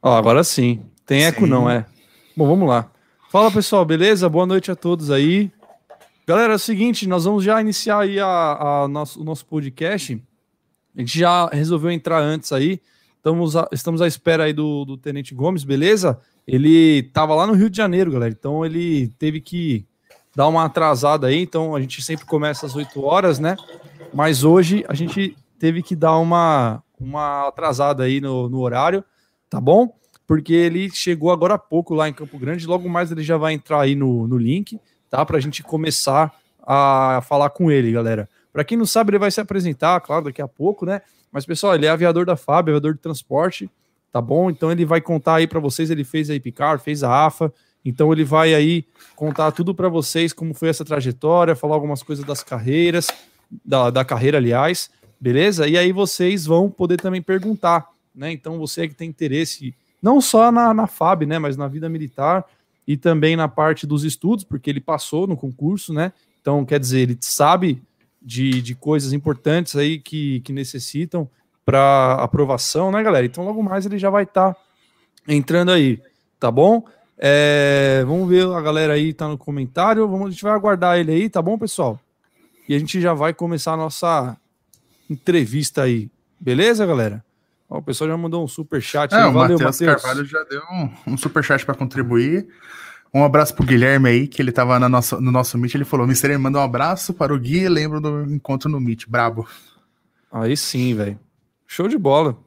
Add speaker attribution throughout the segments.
Speaker 1: Ó, agora sim. Tem eco sim. não, é. Bom, vamos lá. Fala pessoal, beleza? Boa noite a todos aí. Galera, é o seguinte, nós vamos já iniciar aí a, a nosso, o nosso podcast. A gente já resolveu entrar antes aí. Estamos, a, estamos à espera aí do, do Tenente Gomes, beleza? Ele estava lá no Rio de Janeiro, galera. Então ele teve que dar uma atrasada aí. Então a gente sempre começa às 8 horas, né? Mas hoje a gente teve que dar uma, uma atrasada aí no, no horário, tá bom? Porque ele chegou agora há pouco lá em Campo Grande, logo mais ele já vai entrar aí no, no link, tá? Para a gente começar a falar com ele, galera. Para quem não sabe, ele vai se apresentar, claro, daqui a pouco, né? Mas, pessoal, ele é aviador da FAB, aviador de transporte, tá bom? Então ele vai contar aí para vocês, ele fez a Epicar, fez a AFA, então ele vai aí contar tudo para vocês, como foi essa trajetória, falar algumas coisas das carreiras, da, da carreira, aliás, beleza? E aí vocês vão poder também perguntar, né? Então você que tem interesse, não só na, na FAB, né? Mas na vida militar e também na parte dos estudos, porque ele passou no concurso, né? Então, quer dizer, ele sabe de, de coisas importantes aí que, que necessitam para aprovação, né, galera? Então, logo mais ele já vai estar tá entrando aí, tá bom? É, vamos ver a galera aí, tá no comentário. Vamos, a gente vai aguardar ele aí, tá bom, pessoal? E a gente já vai começar a nossa entrevista aí. Beleza, galera? Ó, o pessoal já mandou um super chat.
Speaker 2: É, aí. o Valeu, Matheus Carvalho já deu um, um super chat para contribuir. Um abraço pro Guilherme aí, que ele tava na nossa, no nosso Meet. Ele falou: Mister manda um abraço para o Gui. Lembro do encontro no Meet. Brabo.
Speaker 1: Aí sim, velho. Show de bola.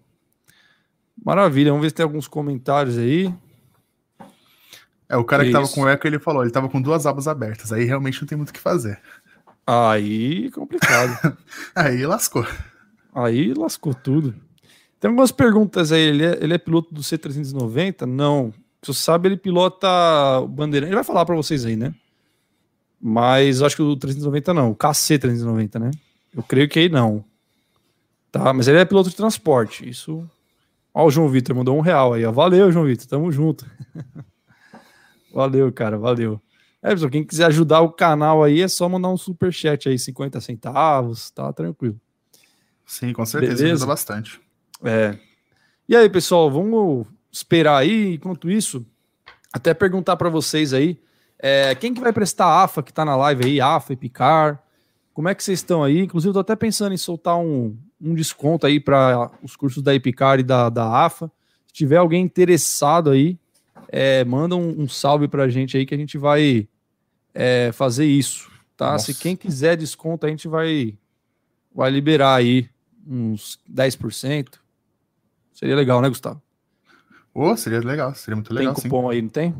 Speaker 1: Maravilha. Vamos ver se tem alguns comentários aí.
Speaker 2: É, o cara que, que tava com o eco, ele falou: ele tava com duas abas abertas. Aí realmente não tem muito o que fazer.
Speaker 1: Aí complicado.
Speaker 2: aí lascou.
Speaker 1: Aí lascou tudo. Tem algumas perguntas aí. Ele é, ele é piloto do C390? Não. Se você sabe, ele pilota o Bandeirante. Ele vai falar para vocês aí, né? Mas acho que o 390 não, o KC 390, né? Eu creio que aí não. Tá, mas ele é piloto de transporte. Isso. Ó, o João Vitor mandou um real aí, ó. Valeu, João Vitor. Tamo junto. valeu, cara, valeu. É, pessoal, quem quiser ajudar o canal aí é só mandar um super chat aí, 50 centavos, tá tranquilo.
Speaker 2: Sim, com certeza Beleza? ajuda bastante.
Speaker 1: É. E aí, pessoal, vamos esperar aí, enquanto isso, até perguntar para vocês aí, é, quem que vai prestar a AFA que tá na live aí, AFA e Picar, como é que vocês estão aí? Inclusive, eu tô até pensando em soltar um, um desconto aí para os cursos da Epicar e da, da AFA. Se tiver alguém interessado aí, é, manda um, um salve pra gente aí que a gente vai é, fazer isso, tá? Nossa. Se quem quiser desconto, a gente vai, vai liberar aí uns 10%. Seria legal, né, Gustavo?
Speaker 2: Oh, seria legal, seria muito legal.
Speaker 1: Tem cupom sim. aí, não tem?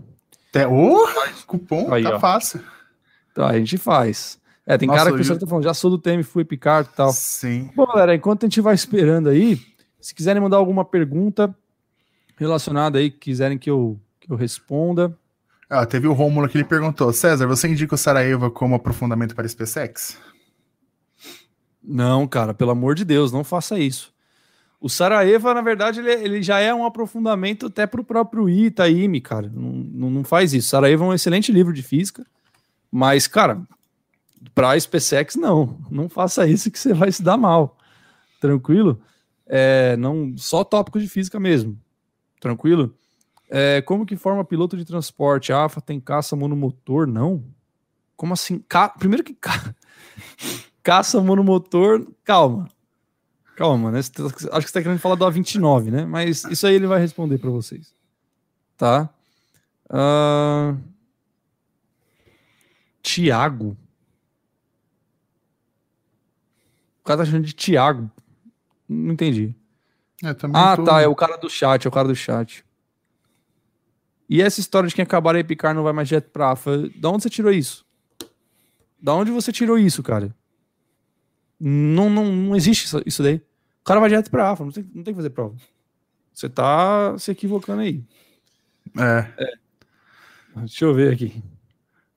Speaker 2: Tem, oh, cupom, aí, tá ó. fácil.
Speaker 1: Então, a gente faz. É, tem Nossa, cara que o tá falando, já sou do TM, fui picar e tal.
Speaker 2: Sim.
Speaker 1: Bom, galera, enquanto a gente vai esperando aí, se quiserem mandar alguma pergunta relacionada aí, quiserem que eu, que eu responda.
Speaker 2: Ah, teve o Rômulo que ele perguntou: César, você indica o Sarajevo como aprofundamento para SpaceX?
Speaker 1: Não, cara, pelo amor de Deus, não faça isso. O Sarajevo, na verdade, ele, ele, já é um aprofundamento até para o próprio Itaime, cara. Não, não, faz isso. Sarajevo é um excelente livro de física, mas, cara, para a SpaceX, não. Não faça isso que você vai se dar mal. Tranquilo? É, não, só tópicos de física mesmo. Tranquilo? É, como que forma piloto de transporte? A AFA tem caça monomotor? Não. Como assim? Ca... Primeiro que ca... caça monomotor, calma. Calma, né? Tá, acho que você está querendo falar do A29, né? Mas isso aí ele vai responder para vocês. Tá? Uh... Tiago. O cara tá chamando de Tiago. Não entendi. É, ah, tô... tá. É o cara do chat. É o cara do chat. E essa história de quem acabar e picar não vai mais direto pra AFA. Da onde você tirou isso? Da onde você tirou isso, cara? Não, não, não existe isso daí. O cara vai direto pra AFA, não tem, não tem que fazer prova. Você tá se equivocando aí.
Speaker 2: É. é.
Speaker 1: Deixa eu ver aqui.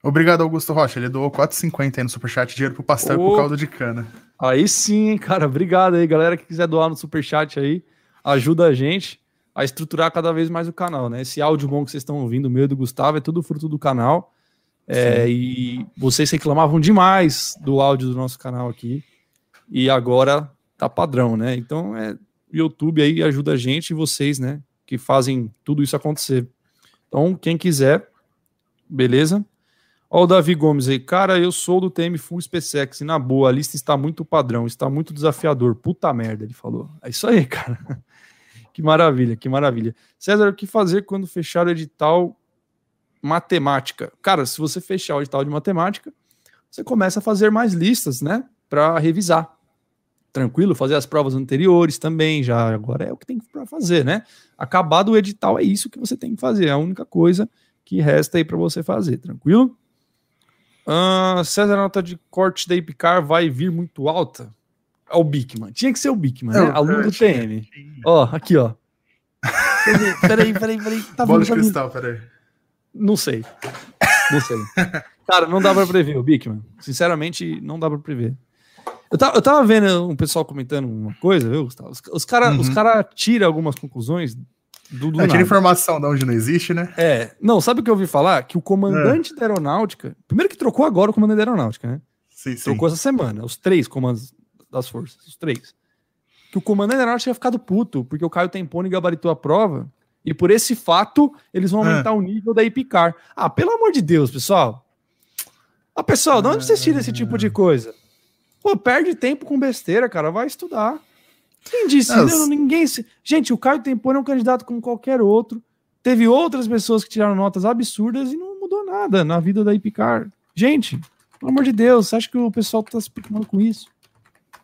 Speaker 2: Obrigado, Augusto Rocha. Ele doou 4,50 aí no Superchat, dinheiro pro pastel oh. e pro caldo de cana.
Speaker 1: Aí sim, hein, cara. Obrigado aí, galera que quiser doar no Superchat aí. Ajuda a gente a estruturar cada vez mais o canal, né? Esse áudio bom que vocês estão ouvindo, o meu do Gustavo, é tudo fruto do canal. É, e vocês reclamavam demais do áudio do nosso canal aqui. E agora tá padrão, né? Então é YouTube aí ajuda a gente e vocês, né? que fazem tudo isso acontecer. Então, quem quiser, beleza? Ó, o Davi Gomes aí, cara, eu sou do TM Full SpaceX, e na boa, a lista está muito padrão, está muito desafiador. Puta merda, ele falou. É isso aí, cara. que maravilha, que maravilha. César, o que fazer quando fechar o edital matemática? Cara, se você fechar o edital de matemática, você começa a fazer mais listas, né, para revisar. Tranquilo, fazer as provas anteriores também, já agora é o que tem para fazer, né? Acabado o edital é isso que você tem que fazer, é a única coisa que resta aí para você fazer, tranquilo? Uh, César, a nota de corte da Ipcar vai vir muito alta. É o Bigman. Tinha que ser o Bigman, né? Aluno do TM. Ó, aqui, ó. Peraí, peraí, peraí.
Speaker 2: Tá Bola de cristal, peraí.
Speaker 1: Não sei. Não sei. Cara, não dá pra prever o Bigman. Sinceramente, não dá pra prever. Eu tava, eu tava vendo um pessoal comentando uma coisa, viu, Gustavo? Os, os caras uhum. cara tiram algumas conclusões
Speaker 2: do, do é, informação de onde não existe, né?
Speaker 1: É. Não, sabe o que eu ouvi falar? Que o comandante é. da aeronáutica. Primeiro que trocou agora o comandante da aeronáutica, né?
Speaker 2: Sim, sim.
Speaker 1: Trocou essa semana, os três comandos das forças, os três. Que o comandante da aeronáutica tinha ficado puto, porque o Caio Tempone gabaritou a prova. E por esse fato, eles vão aumentar é. o nível da IPCAR. Ah, pelo amor de Deus, pessoal. Ah, pessoal, de onde vocês tiram esse tipo de coisa? Pô, perde tempo com besteira, cara. Vai estudar. Quem disse? Não, ninguém. Gente, o Caio Tempone é um candidato como qualquer outro. Teve outras pessoas que tiraram notas absurdas e não mudou nada na vida da Ipicar. Gente, pelo amor de Deus, você acha que o pessoal está se preocupando com isso?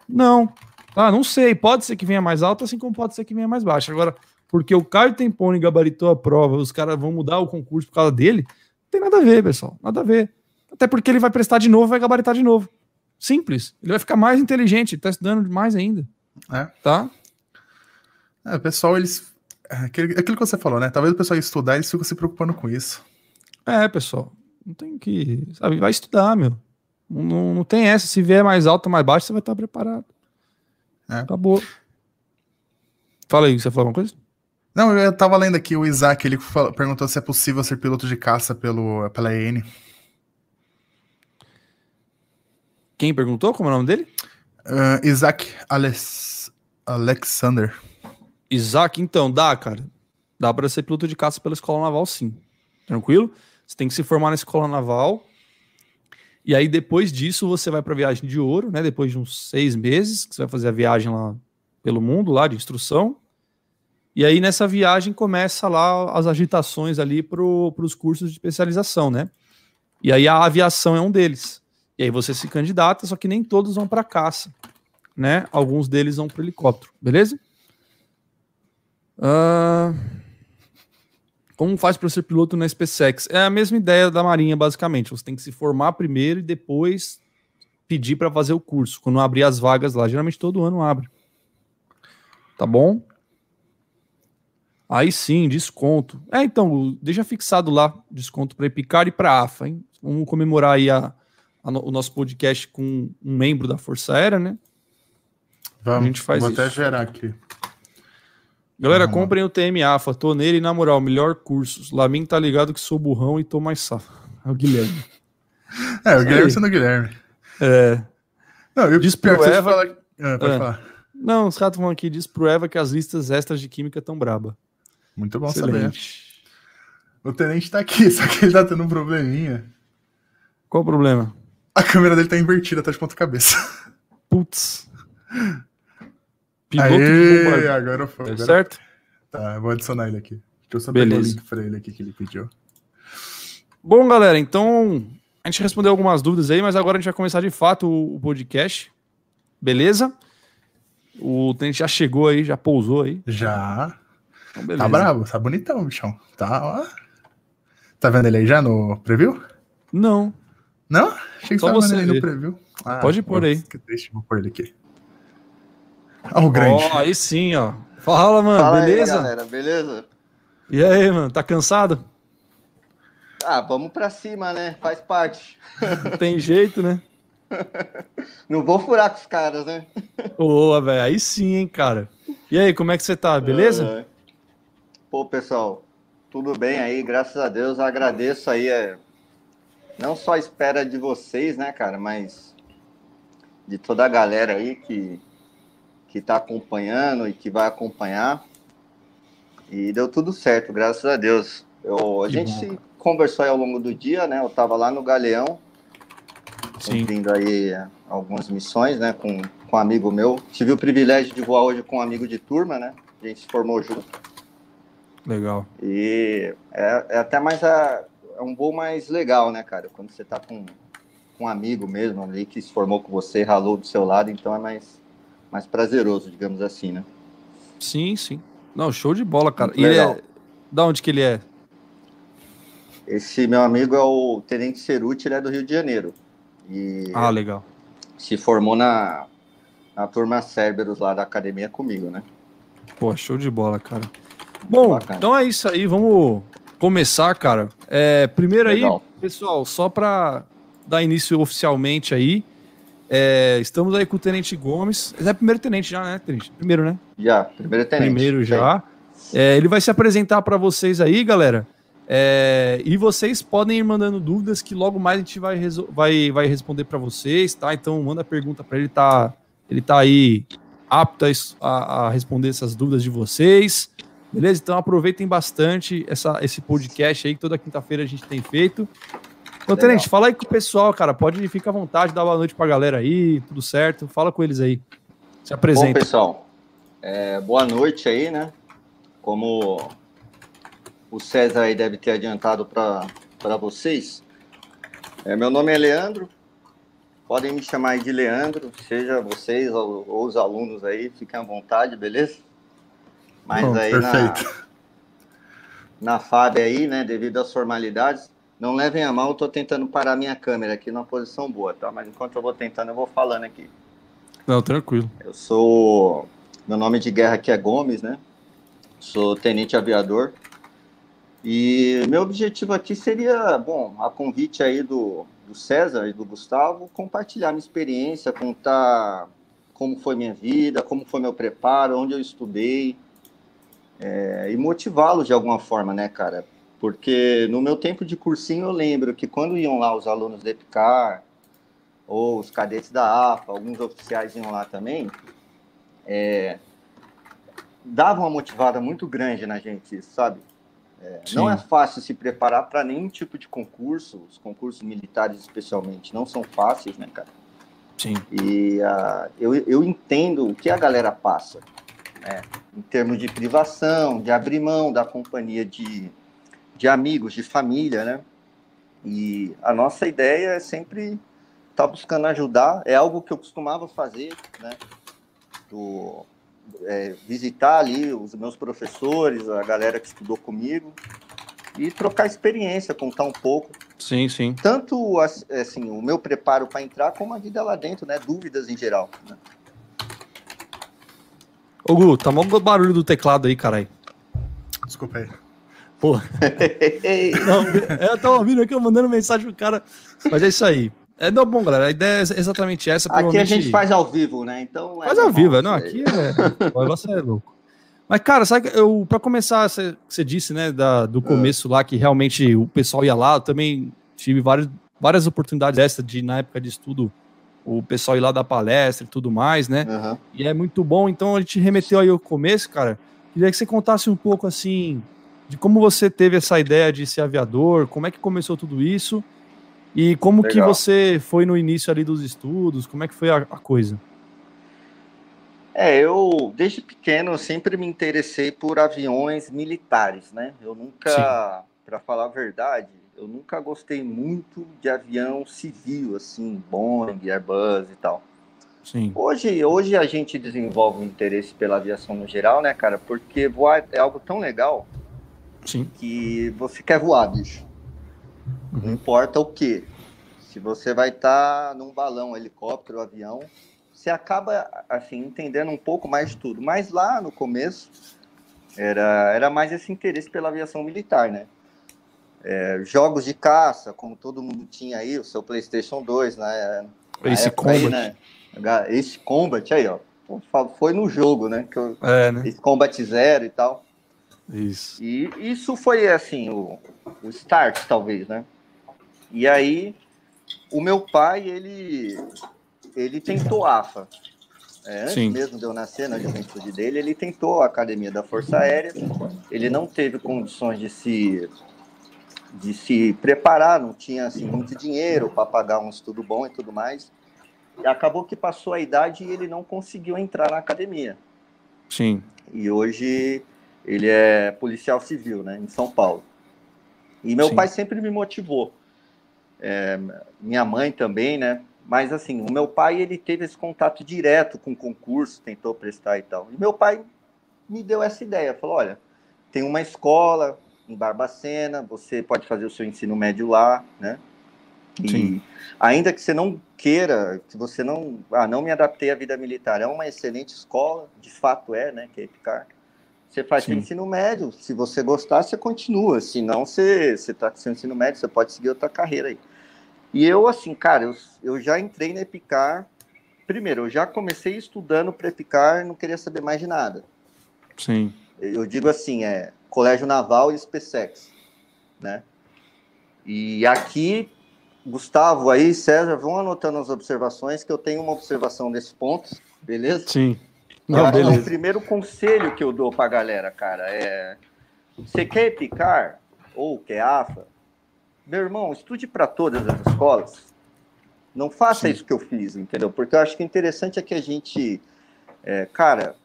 Speaker 1: Não. Ah, não sei. Pode ser que venha mais alto, assim como pode ser que venha mais baixo. Agora, porque o Caio Tempone gabaritou a prova, os caras vão mudar o concurso por causa dele, não tem nada a ver, pessoal. Nada a ver. Até porque ele vai prestar de novo vai gabaritar de novo. Simples. Ele vai ficar mais inteligente, ele tá estudando mais ainda.
Speaker 2: É.
Speaker 1: Tá?
Speaker 2: É, o pessoal, eles. É aquilo, aquilo que você falou, né? Talvez o pessoal estudar, eles ficam se preocupando com isso.
Speaker 1: É, pessoal. Não tem que. Sabe, vai estudar, meu. Não, não tem essa. Se vier mais alto ou mais baixo, você vai estar preparado. É. Acabou. Fala aí, você falou alguma coisa?
Speaker 2: Não, eu tava lendo aqui, o Isaac, ele perguntou se é possível ser piloto de caça pelo, pela EN.
Speaker 1: Quem perguntou? Como é o nome dele?
Speaker 2: Uh, Isaac Alex... Alexander.
Speaker 1: Isaac, então, dá, cara. Dá para ser piloto de caça pela escola naval, sim. Tranquilo? Você tem que se formar na escola naval. E aí, depois disso, você vai para viagem de ouro, né? Depois de uns seis meses, que você vai fazer a viagem lá pelo mundo, lá de instrução. E aí, nessa viagem, começa lá as agitações ali para os cursos de especialização, né? E aí, a aviação é um deles. E aí você se candidata, só que nem todos vão para caça, né? Alguns deles vão para helicóptero, beleza? Uh... Como faz para ser piloto na SpaceX? É a mesma ideia da Marinha, basicamente. Você tem que se formar primeiro e depois pedir para fazer o curso. Quando abrir as vagas lá, geralmente todo ano abre. Tá bom? Aí sim, desconto. É, então, deixa fixado lá desconto para Epicar e para AFA, hein? Vamos comemorar aí a, o nosso podcast com um membro da Força Aérea, né?
Speaker 2: Vamos, a gente faz vou isso. até gerar aqui.
Speaker 1: Galera, Vamos comprem o TM AFA, tô nele e na moral, melhor cursos. Lamin tá ligado que sou burrão e tô mais safo. É o Guilherme.
Speaker 2: é, o Guilherme sendo o Guilherme.
Speaker 1: É.
Speaker 2: Não, eu diz pro Eva... Falar... Ah, pode é.
Speaker 1: falar. Não, os caras falando aqui, diz pro Eva que as listas extras de química tão braba.
Speaker 2: Muito bom Excelente. saber. O tenente tá aqui, só que ele tá tendo um probleminha.
Speaker 1: Qual o problema?
Speaker 2: A câmera dele tá invertida, tá de ponta cabeça.
Speaker 1: Putz.
Speaker 2: Piloto Aê, agora foi. Agora...
Speaker 1: Certo?
Speaker 2: Tá, eu vou adicionar ele aqui. Deixa eu só pegar o link pra ele aqui que ele pediu.
Speaker 1: Bom, galera, então a gente respondeu algumas dúvidas aí, mas agora a gente vai começar de fato o, podcast. Beleza? O tenente já chegou aí, já pousou aí.
Speaker 2: Já. Então, tá bravo, tá bonitão, bichão. Tá, ó. Tá vendo ele aí já no preview?
Speaker 1: Não.
Speaker 2: Não? Achei que Só você ali no preview.
Speaker 1: Ah, Pode pôr aí.
Speaker 2: Deixa eu pôr ele aqui. Ó, o grande.
Speaker 1: Ó, aí sim, ó. Fala, mano, Fala beleza?
Speaker 3: Aí, galera, beleza?
Speaker 1: E aí, mano, tá cansado?
Speaker 3: Ah, vamos pra cima, né? Faz parte.
Speaker 1: Não tem jeito, né?
Speaker 3: Não vou furar com os caras, né?
Speaker 1: Boa, velho. Aí sim, hein, cara. E aí, como é que você tá? Beleza? É.
Speaker 3: Pô, pessoal, tudo bem aí, graças a Deus. agradeço aí é, não só a espera de vocês, né, cara, mas de toda a galera aí que que está acompanhando e que vai acompanhar. E deu tudo certo, graças a Deus. Eu, a que gente bom. conversou ao longo do dia, né? Eu estava lá no Galeão, cumprindo aí algumas missões, né? Com, com um amigo meu. Tive o privilégio de voar hoje com um amigo de turma, né? A gente se formou junto.
Speaker 1: Legal.
Speaker 3: E é, é até mais a, é um voo mais legal, né, cara? Quando você tá com, com um amigo mesmo ali que se formou com você, ralou do seu lado, então é mais, mais prazeroso, digamos assim, né?
Speaker 1: Sim, sim. Não, show de bola, cara. E ele é... Da onde que ele é?
Speaker 3: Esse meu amigo é o Tenente Ceruti, ele é do Rio de Janeiro. E
Speaker 1: ah, legal.
Speaker 3: Se formou na, na turma Cerberus lá da academia comigo, né?
Speaker 1: Pô, show de bola, cara. Bom, então é isso aí. Vamos começar, cara. É, primeiro Legal. aí, pessoal, só para dar início oficialmente aí, é, estamos aí com o Tenente Gomes. é primeiro tenente já, né, Tenente? Primeiro, né?
Speaker 3: Já, primeiro tenente.
Speaker 1: Primeiro já. É, ele vai se apresentar para vocês aí, galera. É, e vocês podem ir mandando dúvidas que logo mais a gente vai, vai, vai responder para vocês, tá? Então manda pergunta para ele, tá? Ele tá aí apto a, a, responder essas dúvidas de vocês. Beleza? Então aproveitem bastante essa, esse podcast aí que toda quinta-feira a gente tem feito. Então, Tenente, fala aí com o pessoal, cara. Pode ficar à vontade, dar boa noite pra galera aí, tudo certo. Fala com eles aí. Se apresenta. Bom,
Speaker 3: pessoal, é, boa noite aí, né? Como o César aí deve ter adiantado para vocês. É, meu nome é Leandro. Podem me chamar de Leandro, seja vocês ou, ou os alunos aí, fiquem à vontade, beleza? Mas Bom, aí perfeito. na, na FAB aí, né, devido às formalidades, não levem a mal, eu tô tentando parar minha câmera aqui numa posição boa, tá? Mas enquanto eu vou tentando, eu vou falando aqui.
Speaker 1: Não, tranquilo.
Speaker 3: Eu sou. Meu nome de guerra aqui é Gomes, né? Sou tenente aviador. E meu objetivo aqui seria, bom, a convite aí do, do César e do Gustavo, compartilhar minha experiência, contar como foi minha vida, como foi meu preparo, onde eu estudei, é, e motivá-los de alguma forma, né, cara? Porque no meu tempo de cursinho eu lembro que quando iam lá os alunos da EPICAR, ou os cadetes da AFA, alguns oficiais iam lá também, é, dava uma motivada muito grande na gente, sabe? É, não é fácil se preparar para nenhum tipo de concurso, os concursos militares especialmente, não são fáceis, né, cara?
Speaker 1: Sim.
Speaker 3: E uh, eu, eu entendo o que a galera passa é, em termos de privação, de abrir mão da companhia de, de amigos, de família, né? E a nossa ideia é sempre estar tá buscando ajudar. É algo que eu costumava fazer, né? Do, é, visitar ali os meus professores, a galera que estudou comigo e trocar experiência, contar um pouco.
Speaker 1: Sim, sim.
Speaker 3: Tanto assim, o meu preparo para entrar, como a vida lá dentro, né? Dúvidas em geral. Né?
Speaker 1: Ô, Gu, tá mó barulho do teclado aí, caralho.
Speaker 2: Desculpa aí.
Speaker 1: Pô. não, eu tava ouvindo aqui, eu mandando mensagem pro cara. Mas é isso aí. É não, bom, galera. A ideia é exatamente essa.
Speaker 3: Aqui a gente faz ao vivo, né? Então.
Speaker 1: É faz ao vivo, não. Aqui é. o negócio é louco. Mas, cara, sabe, eu, pra começar, você, você disse, né, da, do começo lá, que realmente o pessoal ia lá, eu também tive várias, várias oportunidades dessa de, na época de estudo, o pessoal ir lá dar palestra e tudo mais, né? Uhum. E é muito bom. Então a gente remeteu aí ao começo, cara. Queria que você contasse um pouco assim de como você teve essa ideia de ser aviador, como é que começou tudo isso e como Legal. que você foi no início ali dos estudos, como é que foi a, a coisa?
Speaker 3: É, eu desde pequeno sempre me interessei por aviões militares, né? Eu nunca, para falar a verdade, eu nunca gostei muito de avião civil, assim, Boeing, Airbus e tal.
Speaker 1: Sim.
Speaker 3: Hoje, hoje a gente desenvolve um interesse pela aviação no geral, né, cara? Porque voar é algo tão legal
Speaker 1: Sim.
Speaker 3: que você quer voar, bicho. Uhum. Não importa o que. Se você vai estar tá num balão, helicóptero, avião, você acaba assim entendendo um pouco mais de tudo. Mas lá no começo era, era mais esse interesse pela aviação militar, né? É, jogos de caça, como todo mundo tinha aí, o seu PlayStation 2, né?
Speaker 1: Esse Combat. Aí, né?
Speaker 3: Esse Combat aí, ó. Foi no jogo, né? Que eu,
Speaker 1: é, né?
Speaker 3: Esse Combat Zero e tal.
Speaker 1: Isso.
Speaker 3: E isso foi, assim, o, o start, talvez, né? E aí, o meu pai, ele, ele tentou AFA. É, antes Sim. mesmo de eu nascer na juventude dele, ele tentou a academia da Força Aérea, ele não teve condições de se de se preparar, não tinha assim, muito dinheiro para pagar um estudo bom e tudo mais. E acabou que passou a idade e ele não conseguiu entrar na academia.
Speaker 1: Sim.
Speaker 3: E hoje ele é policial civil, né, em São Paulo. E meu Sim. pai sempre me motivou. É, minha mãe também, né? Mas assim, o meu pai ele teve esse contato direto com o concurso, tentou prestar e tal. E meu pai me deu essa ideia, falou: olha, tem uma escola em Barbacena, você pode fazer o seu ensino médio lá, né? E Sim. ainda que você não queira, que você não, ah, não me adaptei à vida militar, é uma excelente escola, de fato é, né, que é Epicar. Você faz seu ensino médio, se você gostar, você continua, se não, você está com seu ensino médio, você pode seguir outra carreira aí. E eu, assim, cara, eu, eu já entrei na Epicar. Primeiro, eu já comecei estudando para Epicar, não queria saber mais de nada.
Speaker 1: Sim.
Speaker 3: Eu digo assim, é Colégio Naval e SpaceX, né? E aqui, Gustavo aí, César, vão anotando as observações, que eu tenho uma observação desse ponto, beleza?
Speaker 1: Sim.
Speaker 3: Não, beleza. O primeiro conselho que eu dou para a galera, cara, é... Você quer Epicar ou quer AFA? meu irmão, estude para todas as escolas. Não faça Sim. isso que eu fiz, entendeu? Porque eu acho que o interessante é que a gente, é, cara,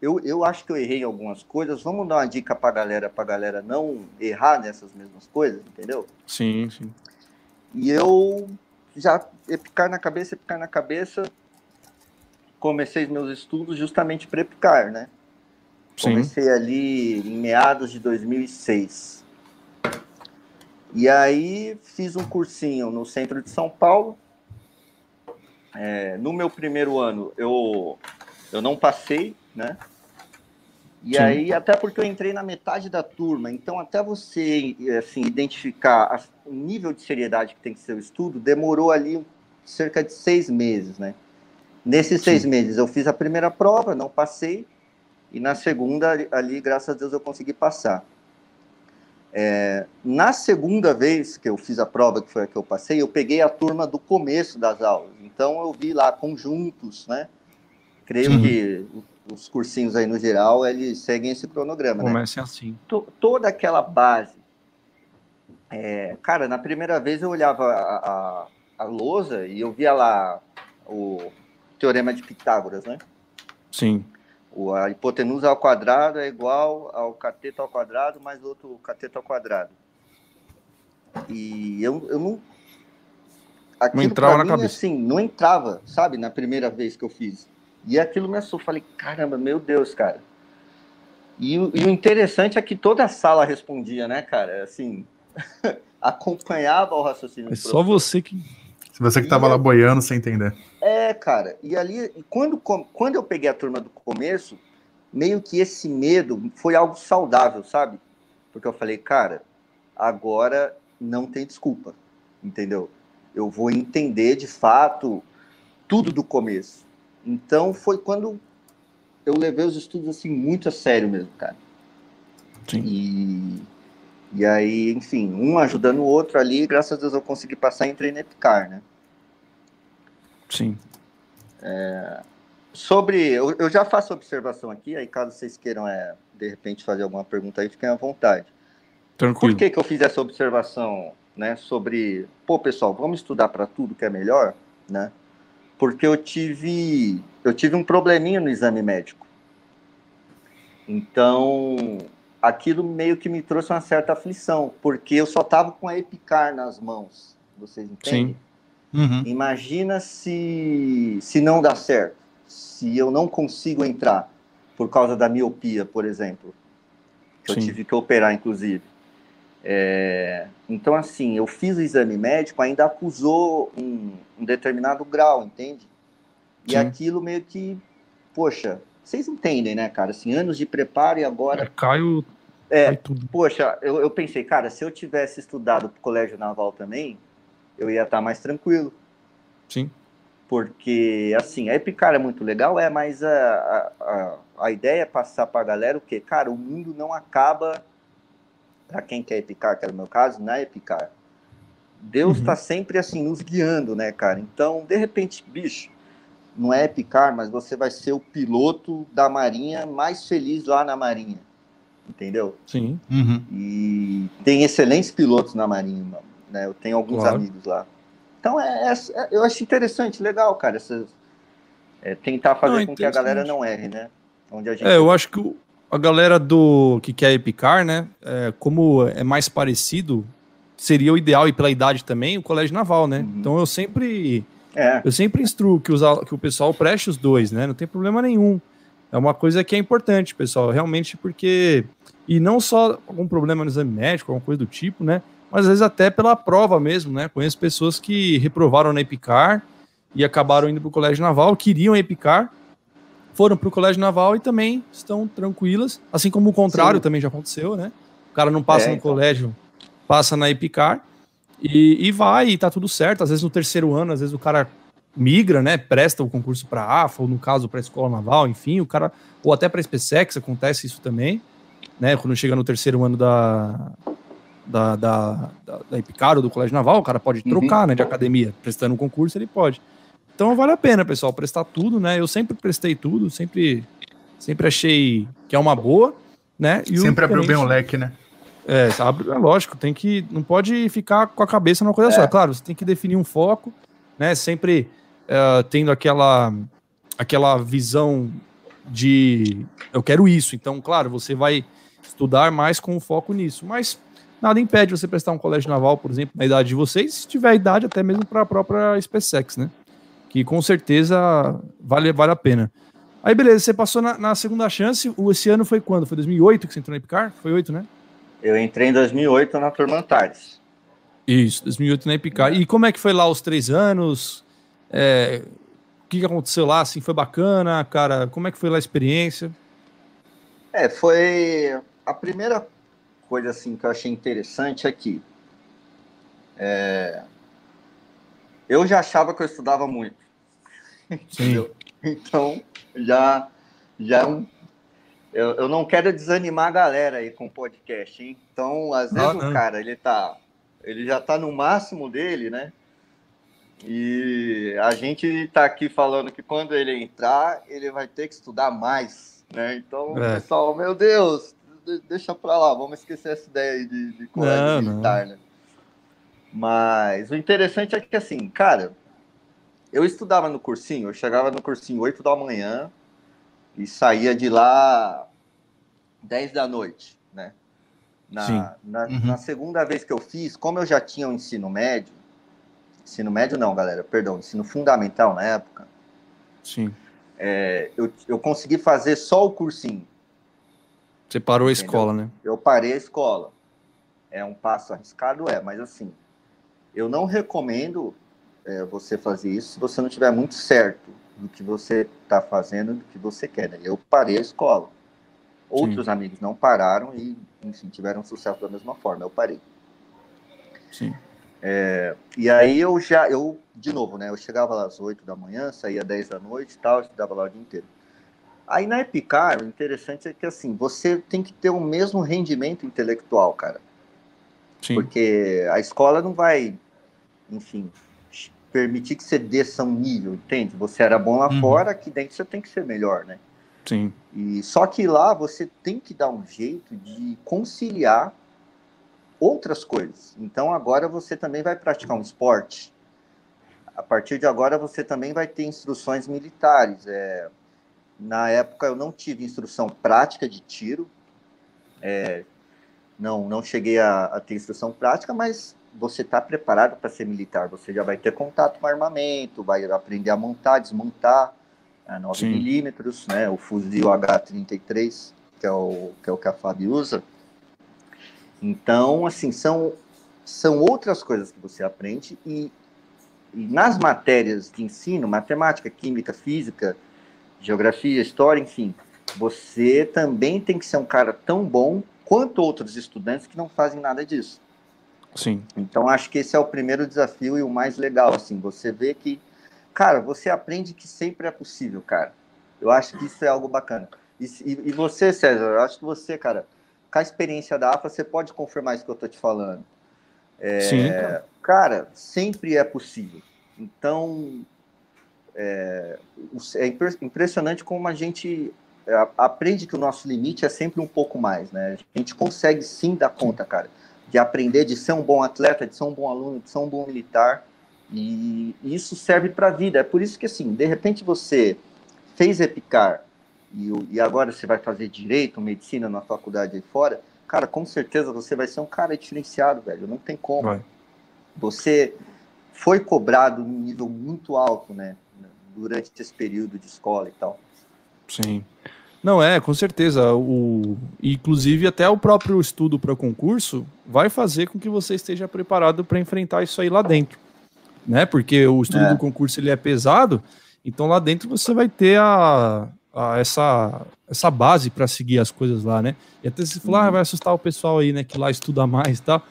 Speaker 3: eu, eu acho que eu errei em algumas coisas. Vamos dar uma dica para a galera, para a galera não errar nessas mesmas coisas, entendeu?
Speaker 1: Sim, sim.
Speaker 3: E eu já epicar na cabeça, epicar na cabeça, comecei meus estudos justamente para epicar, né? Sim. Comecei ali em meados de 2006. E aí fiz um cursinho no centro de São Paulo. É, no meu primeiro ano eu, eu não passei, né? E Sim. aí, até porque eu entrei na metade da turma, então até você assim, identificar o nível de seriedade que tem que ser o estudo, demorou ali cerca de seis meses, né? Nesses Sim. seis meses eu fiz a primeira prova, não passei, e na segunda ali, graças a Deus, eu consegui passar. É, na segunda vez que eu fiz a prova, que foi a que eu passei, eu peguei a turma do começo das aulas. Então eu vi lá conjuntos, né? Creio Sim. que os cursinhos aí no geral, eles seguem esse cronograma,
Speaker 1: Comece né? assim.
Speaker 3: T toda aquela base. É, cara, na primeira vez eu olhava a, a, a lousa e eu via lá o Teorema de Pitágoras, né?
Speaker 1: Sim
Speaker 3: a hipotenusa ao quadrado é igual ao cateto ao quadrado mais outro cateto ao quadrado. E eu, eu não.
Speaker 1: Aquilo não entrava na mim, cabeça.
Speaker 3: Assim, não entrava, sabe, na primeira vez que eu fiz. E aquilo me assustou. Falei, caramba, meu Deus, cara. E, e o interessante é que toda a sala respondia, né, cara? Assim, acompanhava o raciocínio.
Speaker 1: É só você que.
Speaker 2: Se você que estava lá boiando sem entender.
Speaker 3: É, cara. E ali, quando, quando eu peguei a turma do começo, meio que esse medo foi algo saudável, sabe? Porque eu falei, cara, agora não tem desculpa, entendeu? Eu vou entender de fato tudo do começo. Então foi quando eu levei os estudos assim muito a sério mesmo, cara.
Speaker 1: Sim.
Speaker 3: E, e aí, enfim, um ajudando o outro ali, graças a Deus eu consegui passar e entrei na Epicar, né?
Speaker 1: Sim.
Speaker 3: É, sobre. Eu, eu, já faço observação aqui, aí caso vocês queiram, é, de repente, fazer alguma pergunta aí, fiquem à vontade.
Speaker 1: Tranquilo.
Speaker 3: Por que, que eu fiz essa observação, né? Sobre. Pô, pessoal, vamos estudar para tudo que é melhor, né? Porque eu tive. Eu tive um probleminha no exame médico. Então, aquilo meio que me trouxe uma certa aflição, porque eu só tava com a Epicar nas mãos. Vocês entendem? Sim.
Speaker 1: Uhum.
Speaker 3: Imagina se, se não dá certo, se eu não consigo entrar por causa da miopia, por exemplo, que Sim. eu tive que operar, inclusive. É, então, assim, eu fiz o exame médico, ainda acusou um, um determinado grau, entende? E Sim. aquilo meio que, poxa, vocês entendem, né, cara? Assim, anos de preparo e agora. É,
Speaker 1: Caio.
Speaker 3: É, poxa, eu, eu pensei, cara, se eu tivesse estudado pro Colégio Naval também, eu ia estar mais tranquilo.
Speaker 1: Sim.
Speaker 3: Porque, assim, a Epicar é muito legal, é, mas a, a, a ideia é passar para a galera o quê? Cara, o mundo não acaba, para quem quer Epicar, que era o meu caso, na Epicar. Deus está uhum. sempre, assim, nos guiando, né, cara? Então, de repente, bicho, não é Epicar, mas você vai ser o piloto da Marinha mais feliz lá na Marinha. Entendeu?
Speaker 1: Sim.
Speaker 3: Uhum. E tem excelentes pilotos na Marinha, né? Eu tenho alguns claro. amigos lá. Então, é, é, é, eu acho interessante, legal, cara, essas, é, tentar fazer não, com que a galera não erre, né?
Speaker 1: Onde a gente... É, eu acho que a galera do que quer Epicar, né? É, como é mais parecido, seria o ideal, e pela idade também, o colégio naval, né? Uhum. Então eu sempre. É. Eu sempre instruo que, os, que o pessoal preste os dois, né? Não tem problema nenhum. É uma coisa que é importante, pessoal, realmente, porque. E não só algum problema no exame médico, alguma coisa do tipo, né? Mas às vezes até pela prova mesmo, né? Conheço pessoas que reprovaram na Epicar e acabaram indo para o Colégio Naval, queriam Epicar, foram para o Colégio Naval e também estão tranquilas, assim como o contrário Sim. também já aconteceu, né? O cara não passa é, no então. colégio passa na Epicar e, e vai, e tá tudo certo. Às vezes no terceiro ano, às vezes o cara migra, né? Presta o concurso para a AFA, ou no caso para a Escola Naval, enfim, o cara, ou até para a SpaceX, acontece isso também, né? Quando chega no terceiro ano da, da, da, da, da Epicar ou do Colégio Naval, o cara pode uhum. trocar, uhum. né? De academia, prestando o concurso, ele pode. Então vale a pena, pessoal, prestar tudo, né? Eu sempre prestei tudo, sempre, sempre achei que é uma boa, né?
Speaker 2: E sempre abriu bem o leque, né?
Speaker 1: É, sabe, é lógico, tem que. Não pode ficar com a cabeça numa coisa é. só. Claro, você tem que definir um foco, né? Sempre uh, tendo aquela, aquela visão de eu quero isso. Então, claro, você vai estudar mais com foco nisso. Mas nada impede você prestar um colégio naval, por exemplo, na idade de vocês, se tiver idade até mesmo para a própria SpaceX, né? Que com certeza vale, vale a pena. Aí, beleza, você passou na, na segunda chance. O, esse ano foi quando? Foi 2008 que você entrou na Epicar? Foi 8, né?
Speaker 3: Eu entrei em 2008 na Turma Antares.
Speaker 1: Isso, 2008 na Epicar. E como é que foi lá os três anos? É, o que, aconteceu lá? Assim, foi bacana, cara? Como é que foi lá a experiência?
Speaker 3: É, foi a primeira coisa assim que eu achei interessante aqui. É, eu já achava que eu estudava muito. Sim. então já já é eu, eu não quero desanimar a galera aí com o podcast, hein? Então, às vezes não, não. o cara, ele tá. Ele já tá no máximo dele, né? E a gente tá aqui falando que quando ele entrar, ele vai ter que estudar mais, né? Então, é. pessoal, meu Deus, deixa pra lá, vamos esquecer essa ideia aí de, de colégio militar, né? Mas o interessante é que, assim, cara, eu estudava no cursinho, eu chegava no cursinho 8 da manhã, e saía de lá 10 da noite, né? Na, na, uhum. na, segunda vez que eu fiz, como eu já tinha o ensino médio, ensino médio não, galera, perdão, ensino fundamental na época.
Speaker 1: Sim.
Speaker 3: É, eu, eu consegui fazer só o cursinho.
Speaker 1: Você parou entendeu? a escola, né?
Speaker 3: Eu parei a escola. É um passo arriscado, é, mas assim, eu não recomendo é, você fazer isso se você não tiver muito certo do que você está fazendo, do que você quer. Né? Eu parei a escola. Outros Sim. amigos não pararam e, enfim, tiveram sucesso da mesma forma. Eu parei.
Speaker 1: Sim.
Speaker 3: É, e aí eu já, eu, de novo, né? Eu chegava lá às 8 da manhã, saía às 10 da noite e tal, estudava lá o dia inteiro. Aí na Epicar, o interessante é que assim, você tem que ter o mesmo rendimento intelectual, cara. Sim. Porque a escola não vai, enfim, permitir que você desça um nível, entende? Você era bom lá uhum. fora, aqui dentro você tem que ser melhor, né?
Speaker 1: Sim.
Speaker 3: E só que lá você tem que dar um jeito de conciliar outras coisas. Então agora você também vai praticar um esporte. A partir de agora você também vai ter instruções militares. É... Na época eu não tive instrução prática de tiro. É... Não, não cheguei a, a ter instrução prática, mas você está preparado para ser militar, você já vai ter contato com armamento, vai aprender a montar, desmontar a 9 milímetros, né, o fuzil H33, que é o que, é o que a FAB usa. Então, assim, são, são outras coisas que você aprende e, e nas matérias de ensino, matemática, química, física, geografia, história, enfim, você também tem que ser um cara tão bom quanto outros estudantes que não fazem nada disso.
Speaker 1: Sim.
Speaker 3: Então acho que esse é o primeiro desafio e o mais legal, assim, você vê que, cara, você aprende que sempre é possível, cara. Eu acho que isso é algo bacana. E, e, você, César, eu acho que você, cara, com a experiência da AFA, você pode confirmar isso que eu tô te falando. É,
Speaker 1: Sim.
Speaker 3: Cara, sempre é possível. Então, é, é impressionante como a gente é, aprende que o nosso limite é sempre um pouco mais, né? A gente consegue sim dar conta, cara, de aprender, de ser um bom atleta, de ser um bom aluno, de ser um bom militar, e isso serve para a vida. É por isso que, assim, de repente você fez EPICAR e, e agora você vai fazer direito, medicina na faculdade aí fora, cara, com certeza você vai ser um cara diferenciado, velho. Não tem como. Vai. Você foi cobrado num nível muito alto, né? Durante esse período de escola e tal.
Speaker 1: Sim. Não, é, com certeza. O, inclusive, até o próprio estudo para concurso vai fazer com que você esteja preparado para enfrentar isso aí lá dentro. Né? Porque o estudo é. do concurso ele é pesado, então lá dentro você vai ter a, a essa, essa base para seguir as coisas lá, né? E até se falar, ah, uhum. vai assustar o pessoal aí, né, que lá estuda mais e tal.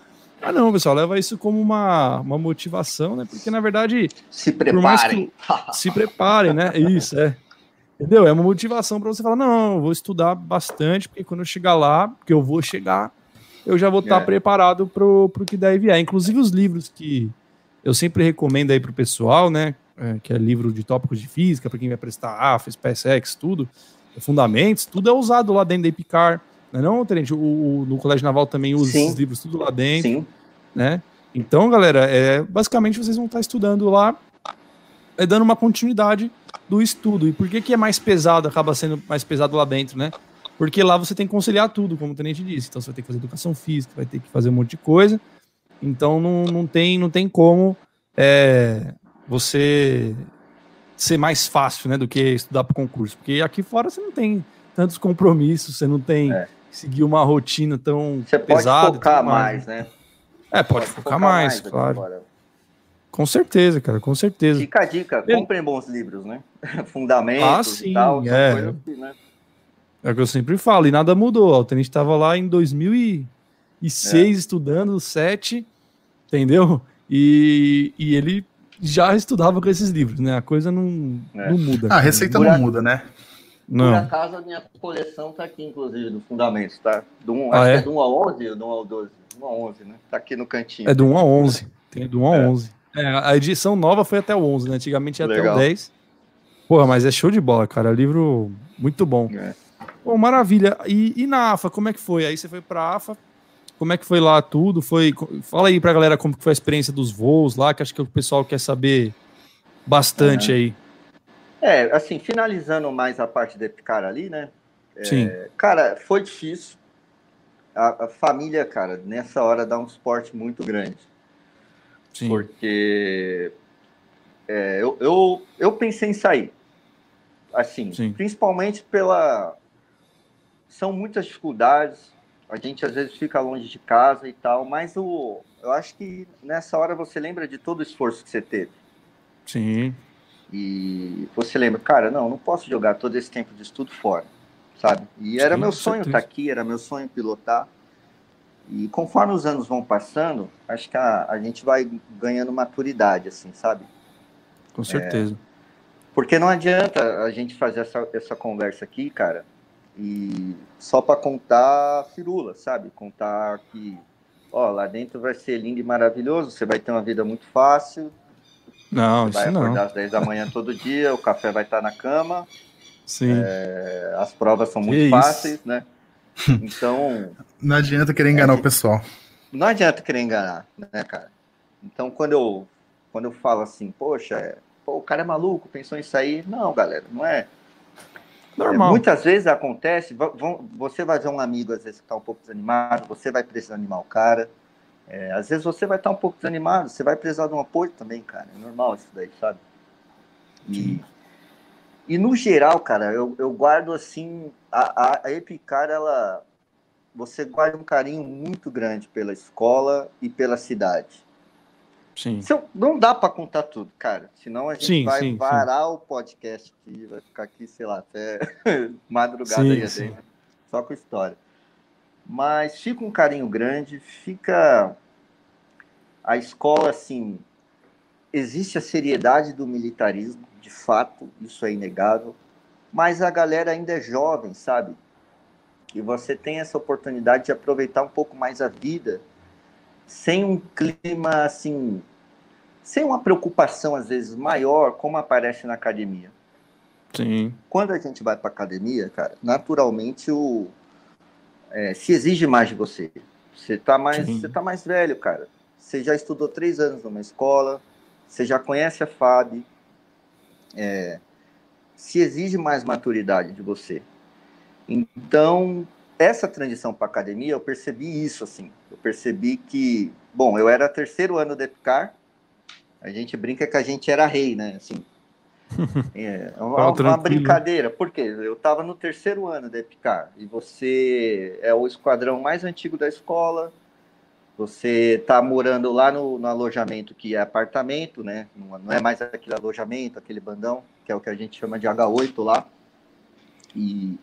Speaker 1: Ah, não, pessoal, leva isso como uma, uma motivação, né? Porque na verdade.
Speaker 3: Se preparem.
Speaker 1: Que, se preparem, né? Isso, é. Entendeu? É uma motivação para você falar: não, eu vou estudar bastante, porque quando eu chegar lá, porque eu vou chegar, eu já vou estar é. preparado para o que deve vier. Inclusive os livros que eu sempre recomendo aí para o pessoal, né? É, que é livro de tópicos de física, para quem vai prestar AFA, SpaceX, tudo, fundamentos, tudo é usado lá dentro da IPCAR. Não, é não Tenente? O, o, no Colégio Naval também usa Sim. esses livros tudo lá dentro. Sim. Né? Então, galera, é, basicamente vocês vão estar estudando lá, é, dando uma continuidade do estudo. E por que, que é mais pesado, acaba sendo mais pesado lá dentro, né? Porque lá você tem que conciliar tudo, como o Tenente disse. Então você vai ter que fazer educação física, vai ter que fazer um monte de coisa. Então não, não, tem, não tem como é, você ser mais fácil né, do que estudar para concurso. Porque aqui fora você não tem tantos compromissos, você não tem é. que seguir uma rotina tão você pesada.
Speaker 3: Você pode focar mais, né?
Speaker 1: É, pode, pode focar, focar, mais, mais claro. Com certeza, cara, com certeza.
Speaker 3: Fica a dica, comprem bons livros, né? Fundamentos ah, sim, e tal.
Speaker 1: É. Que, né? é o que eu sempre falo, e nada mudou. O Tenente estava lá em 2006 é. estudando, 7, entendeu? E, e ele já estudava com esses livros, né? A coisa não, é. não muda.
Speaker 2: Ah, a receita não muda, né?
Speaker 3: Não. Por acaso, a minha coleção tá aqui, inclusive, do Fundamentos, tá? Do 1, ah, acho é? que é do 1 a 11 ou do 1 ao 12? 1 a 11, né? Tá aqui no cantinho.
Speaker 1: É do 1 a 11. Tem do 1 a é. 11. É, a edição nova foi até o 11, né? Antigamente ia Legal. até o 10. Porra, mas é show de bola, cara. Livro muito bom. É. Pô, maravilha. E, e, na AFA, como é que foi? Aí você foi pra AFA, como é que foi lá tudo? Foi, fala aí pra galera como foi a experiência dos voos lá, que acho que o pessoal quer saber bastante
Speaker 3: é.
Speaker 1: aí.
Speaker 3: É, assim, finalizando mais a parte de Epicar ali, né?
Speaker 1: É, Sim.
Speaker 3: Cara, foi difícil. A, a, família, cara, nessa hora dá um suporte muito grande. Sim. Porque é, eu, eu, eu pensei em sair. Assim, Sim. principalmente pela. São muitas dificuldades. A gente às vezes fica longe de casa e tal, mas o, eu acho que nessa hora você lembra de todo o esforço que você teve.
Speaker 1: Sim.
Speaker 3: E você lembra, cara, não, não posso jogar todo esse tempo de estudo fora, sabe? E era Sim, meu sonho estar tá aqui, era meu sonho pilotar. E conforme os anos vão passando, acho que a, a gente vai ganhando maturidade, assim, sabe?
Speaker 1: Com certeza. É,
Speaker 3: porque não adianta a gente fazer essa, essa conversa aqui, cara, e só para contar firula, sabe? Contar que, ó, lá dentro vai ser lindo e maravilhoso, você vai ter uma vida muito fácil.
Speaker 1: Não,
Speaker 3: você vai
Speaker 1: acordar
Speaker 3: não. às 10 da manhã todo dia, o café vai estar na cama.
Speaker 1: Sim.
Speaker 3: É, as provas são muito que fáceis, isso? né? Então.
Speaker 2: Não adianta querer enganar é, o pessoal.
Speaker 3: Não adianta querer enganar, né, cara? Então, quando eu, quando eu falo assim, poxa, é, pô, o cara é maluco, pensou em sair. Não, galera, não é. Normal. É, muitas vezes acontece, vão, você vai ver um amigo, às vezes, que está um pouco desanimado, você vai precisar animar o cara. É, às vezes você vai estar tá um pouco desanimado, você vai precisar de um apoio também, cara. É normal isso daí, sabe? E, e no geral, cara, eu, eu guardo assim, a, a, a Epicar, ela. Você guarda um carinho muito grande pela escola e pela cidade.
Speaker 1: Sim.
Speaker 3: Não dá para contar tudo, cara. Senão a gente sim, vai sim, varar o podcast aqui, vai ficar aqui, sei lá, até madrugada sim, aí, sim. Né? só com história. Mas fica um carinho grande, fica a escola assim, existe a seriedade do militarismo, de fato, isso é inegável, mas a galera ainda é jovem, sabe? E você tem essa oportunidade de aproveitar um pouco mais a vida sem um clima assim sem uma preocupação, às vezes, maior, como aparece na academia.
Speaker 1: Sim.
Speaker 3: Quando a gente vai para academia, cara, naturalmente o, é, se exige mais de você. Você tá mais, você tá mais velho, cara. Você já estudou três anos numa escola, você já conhece a FAB, é, se exige mais maturidade de você. Então, essa transição para academia, eu percebi isso, assim. Eu percebi que, bom, eu era terceiro ano da EPICAR, a gente brinca que a gente era rei, né? Assim, é uma, uma brincadeira, porque eu estava no terceiro ano da EPICAR e você é o esquadrão mais antigo da escola, você está morando lá no, no, alojamento que é apartamento, né? Não, não, é mais aquele alojamento, aquele bandão, que é o que a gente chama de H8 lá. E,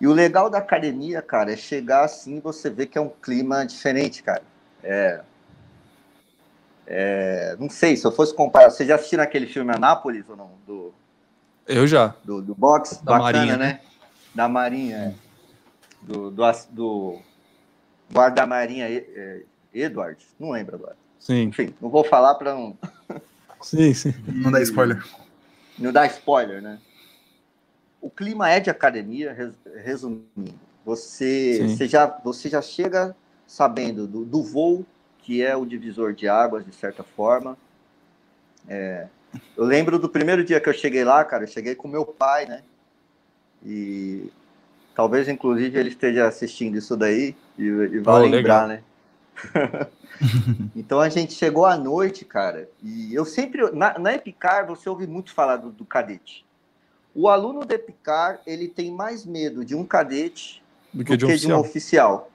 Speaker 3: e o legal da academia, cara, é chegar assim e você vê que é um clima diferente, cara. É, é, não sei, se eu fosse comparar, você já assistiu aquele filme Anápolis ou não? Do,
Speaker 1: eu já.
Speaker 3: Do, do boxe? Da Bacana, Marinha. né? Da Marinha, é. Do, do, do guarda-marinha é, Edward, não lembro agora.
Speaker 1: Sim.
Speaker 3: Enfim, não vou falar para não.
Speaker 1: sim, sim.
Speaker 2: Não dá spoiler.
Speaker 3: Não dá spoiler, né? O clima é de academia, resumindo. Você, você, já, você já chega sabendo do, do voo, que é o divisor de águas, de certa forma. É, eu lembro do primeiro dia que eu cheguei lá, cara, eu cheguei com meu pai, né? E talvez, inclusive, ele esteja assistindo isso daí e, e vai oh, lembrar, legal. né? então a gente chegou à noite, cara, e eu sempre. Na, na Epicar, você ouve muito falar do, do cadete. O aluno da Epicar, ele tem mais medo de um cadete do que, do de, um que de um oficial.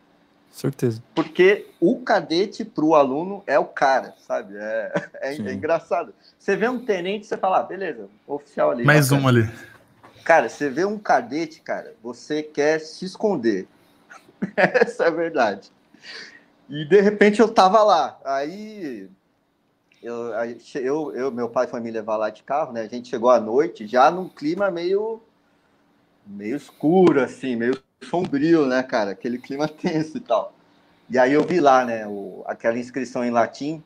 Speaker 1: Certeza.
Speaker 3: Porque o cadete para o aluno é o cara, sabe? É, é, é, engraçado. Você vê um tenente, você fala, ah, beleza, oficial ali.
Speaker 2: Mais um ali.
Speaker 3: Cara, você vê um cadete, cara, você quer se esconder. Essa é a verdade. E de repente eu tava lá. Aí eu, eu, eu, meu pai foi me levar lá de carro, né? A gente chegou à noite já num clima meio meio escuro, assim, meio sombrio, né, cara? Aquele clima tenso e tal. E aí eu vi lá, né, o, aquela inscrição em latim.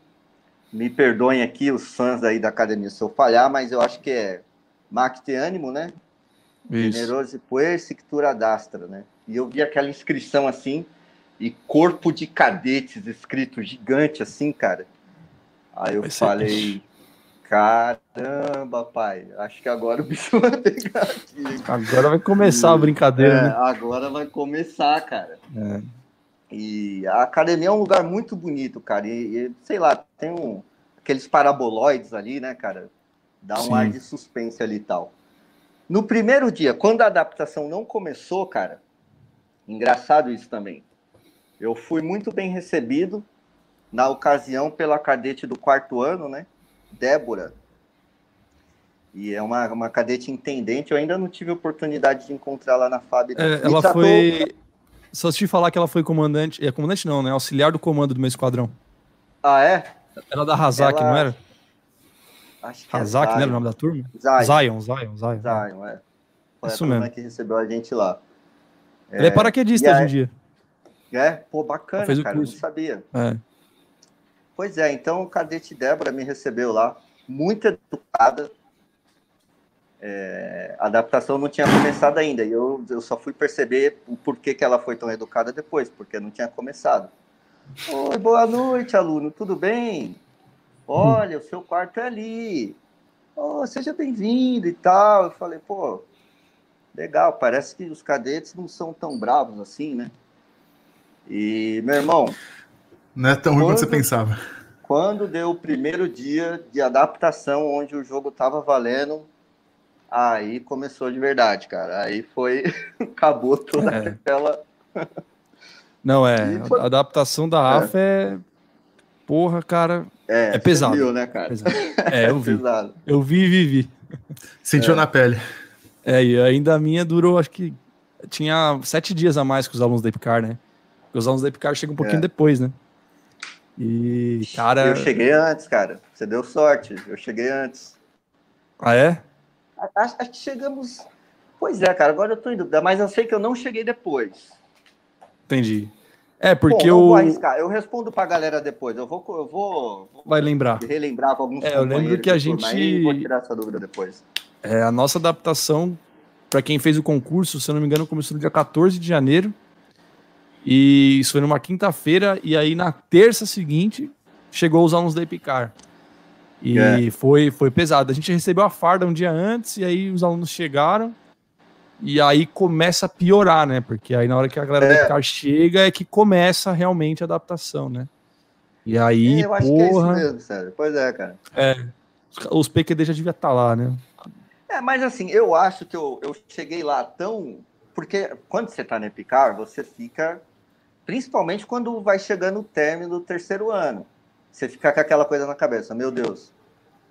Speaker 3: Me perdoem aqui os fãs aí da academia se eu falhar, mas eu acho que é Macte Ânimo, né? Generoso puer sictura dastra, né? E eu vi aquela inscrição assim, e corpo de cadetes escrito gigante assim, cara. Aí eu vai falei, caramba, pai, acho que agora o bicho vai pegar aqui.
Speaker 1: Agora vai começar e, a brincadeira, é, né?
Speaker 3: Agora vai começar, cara. É. E a academia é um lugar muito bonito, cara. E, e sei lá, tem um, aqueles paraboloides ali, né, cara? Dá um Sim. ar de suspense ali e tal. No primeiro dia, quando a adaptação não começou, cara, engraçado isso também. Eu fui muito bem recebido na ocasião pela cadete do quarto ano, né? Débora. E é uma, uma cadete intendente. Eu ainda não tive oportunidade de encontrar lá na fábrica.
Speaker 1: É, ela tratou... foi. Só te falar que ela foi comandante. É comandante não, né? Auxiliar do comando do meu esquadrão.
Speaker 3: Ah, é?
Speaker 1: Era da Hazak, ela... não era?
Speaker 3: Acho que
Speaker 1: Hazak, é não era o nome da turma?
Speaker 3: Zion.
Speaker 1: Zion, Zion, Zion.
Speaker 3: Zion, é. Foi
Speaker 1: Isso mesmo.
Speaker 3: que recebeu a gente lá.
Speaker 1: Ele é, é paraquedista hoje em dia.
Speaker 3: É, pô, bacana, cara, curso. não sabia.
Speaker 1: É.
Speaker 3: Pois é, então o cadete Débora me recebeu lá, muito educada. É, a adaptação não tinha começado ainda, e eu, eu só fui perceber o porquê que ela foi tão educada depois, porque não tinha começado. Oi, boa noite, aluno, tudo bem? Olha, o seu quarto é ali. Oh, seja bem-vindo e tal. Eu falei, pô, legal, parece que os cadetes não são tão bravos assim, né? E, meu irmão.
Speaker 2: Não é tão ruim quanto você pensava.
Speaker 3: Quando deu o primeiro dia de adaptação, onde o jogo tava valendo, aí começou de verdade, cara. Aí foi. Acabou toda é. aquela.
Speaker 1: Não, é. Foi... A adaptação da AF é. é... Porra, cara. É, é pesado.
Speaker 3: Viu, né, cara?
Speaker 1: É, eu vi. pesado. Eu vi e vivi.
Speaker 2: Sentiu é. na pele.
Speaker 1: É, e ainda a minha durou, acho que tinha sete dias a mais que os alunos da Epicar, né? Porque os alunos da Epicar chegam um pouquinho é. depois, né? E, cara.
Speaker 3: Eu cheguei antes, cara. Você deu sorte. Eu cheguei antes.
Speaker 1: Ah, é?
Speaker 3: Acho, acho que chegamos. Pois é, cara. Agora eu tô em dúvida, mas eu sei que eu não cheguei depois.
Speaker 1: Entendi. É, porque
Speaker 3: Bom,
Speaker 1: eu.
Speaker 3: vou arriscar. Eu respondo pra galera depois. Eu vou, eu vou
Speaker 1: Vai lembrar.
Speaker 3: relembrar com alguns
Speaker 1: É, eu lembro que a gente-
Speaker 3: aí vou tirar essa dúvida depois.
Speaker 1: É, a nossa adaptação, para quem fez o concurso, se eu não me engano, começou no dia 14 de janeiro. E isso foi numa quinta-feira. E aí, na terça seguinte, chegou os alunos da Epicar. E
Speaker 3: É.
Speaker 1: foi, foi pesado. A gente recebeu a farda um dia antes, e aí os alunos chegaram. E aí começa a piorar, né? Porque aí na hora que a galera da
Speaker 3: É.
Speaker 1: Epicar chega é que começa realmente a adaptação, né? E aí,
Speaker 3: É, eu acho que é isso
Speaker 1: porra,
Speaker 3: mesmo, sério. Pois é, cara.
Speaker 1: os PQD já devia estar lá, né?
Speaker 3: É, mas assim, eu acho que eu, eu cheguei lá tão. Porque quando você tá no Epicar, você fica. Principalmente quando vai chegando o término do terceiro ano. Você fica com aquela coisa na cabeça, meu Deus,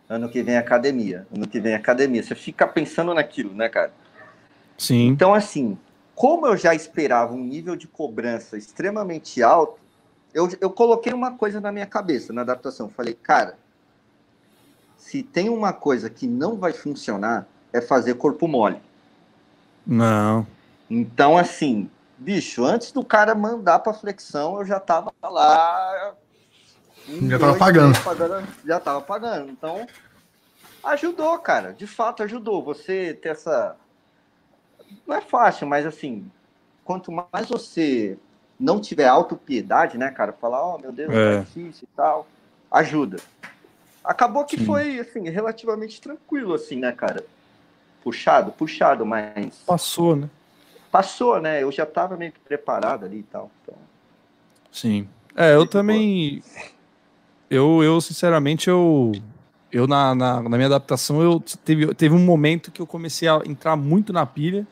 Speaker 3: ano que vem é academia, ano que vem é academia. Você fica pensando naquilo, né, cara?
Speaker 1: Sim.
Speaker 3: Então, assim, como eu já esperava um nível de cobrança extremamente alto, eu, eu coloquei uma coisa na minha cabeça na adaptação. Falei, cara, se tem uma coisa que não vai funcionar, é fazer corpo mole.
Speaker 1: Não.
Speaker 3: Então, assim, bicho, antes do cara mandar pra flexão, eu já tava lá. um,
Speaker 2: Já tava pagando.
Speaker 3: pagando. Já tava pagando. Então, ajudou, cara. De fato, ajudou. Você ter essa. Não é fácil, mas assim, quanto mais você não tiver autopiedade, né, cara? Falar, ó, meu Deus,
Speaker 1: É.
Speaker 3: tá difícil e tal, ajuda. Acabou que
Speaker 1: Sim.
Speaker 3: foi, assim, relativamente tranquilo, assim, né, cara? Puxado, puxado, mas
Speaker 1: Passou, né?
Speaker 3: Passou, né? Eu já tava meio que preparado ali e tal. Então,
Speaker 1: Sim. É, eu também. Eu, eu sinceramente, eu. Eu, na, na, na minha adaptação, eu teve, teve um momento que eu comecei a entrar muito na pilha.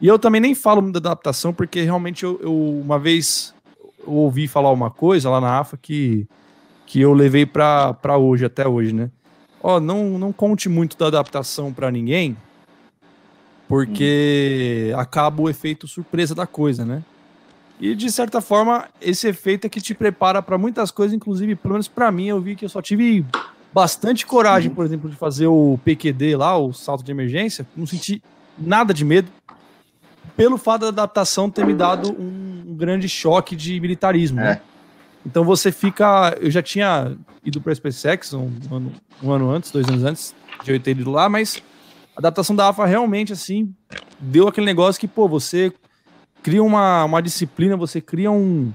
Speaker 1: E eu também nem falo muito da adaptação, porque realmente eu, eu uma vez eu ouvi falar uma coisa lá na AFA que, que eu levei pra, pra hoje, até hoje, né? Ó, não, não conte muito da adaptação pra ninguém, porque acaba o efeito surpresa da coisa, né? E de certa forma, esse efeito é que te prepara para muitas coisas, inclusive, pelo menos para mim, eu vi que eu só tive bastante coragem, por exemplo, de fazer o PQD lá, o salto de emergência, não senti nada de medo, pelo fato da adaptação ter me dado um, grande choque de militarismo, né? Então você fica. Eu já tinha ido para a SpaceX um ano, um ano antes, dois anos antes de eu ter ido lá, mas a adaptação da AFA realmente, assim, deu aquele negócio que, pô, você cria uma, uma disciplina, você cria um,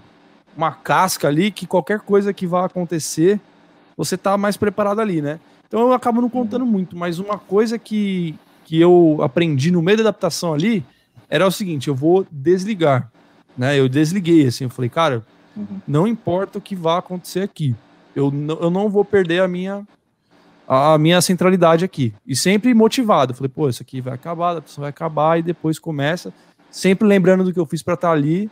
Speaker 1: uma casca ali que qualquer coisa que vá acontecer, você tá mais preparado ali, né? Então eu acabo não contando muito, mas uma coisa que, que eu aprendi no meio da adaptação ali era o seguinte, eu vou desligar, né? Eu desliguei, assim, eu falei, cara,
Speaker 3: Uhum.
Speaker 1: não importa o que vá acontecer aqui, eu, não- eu não vou perder a minha a minha centralidade aqui. E sempre motivado. Falei, pô, isso aqui vai acabar, a adaptação vai acabar e depois começa. Sempre lembrando do que eu fiz pra estar ali.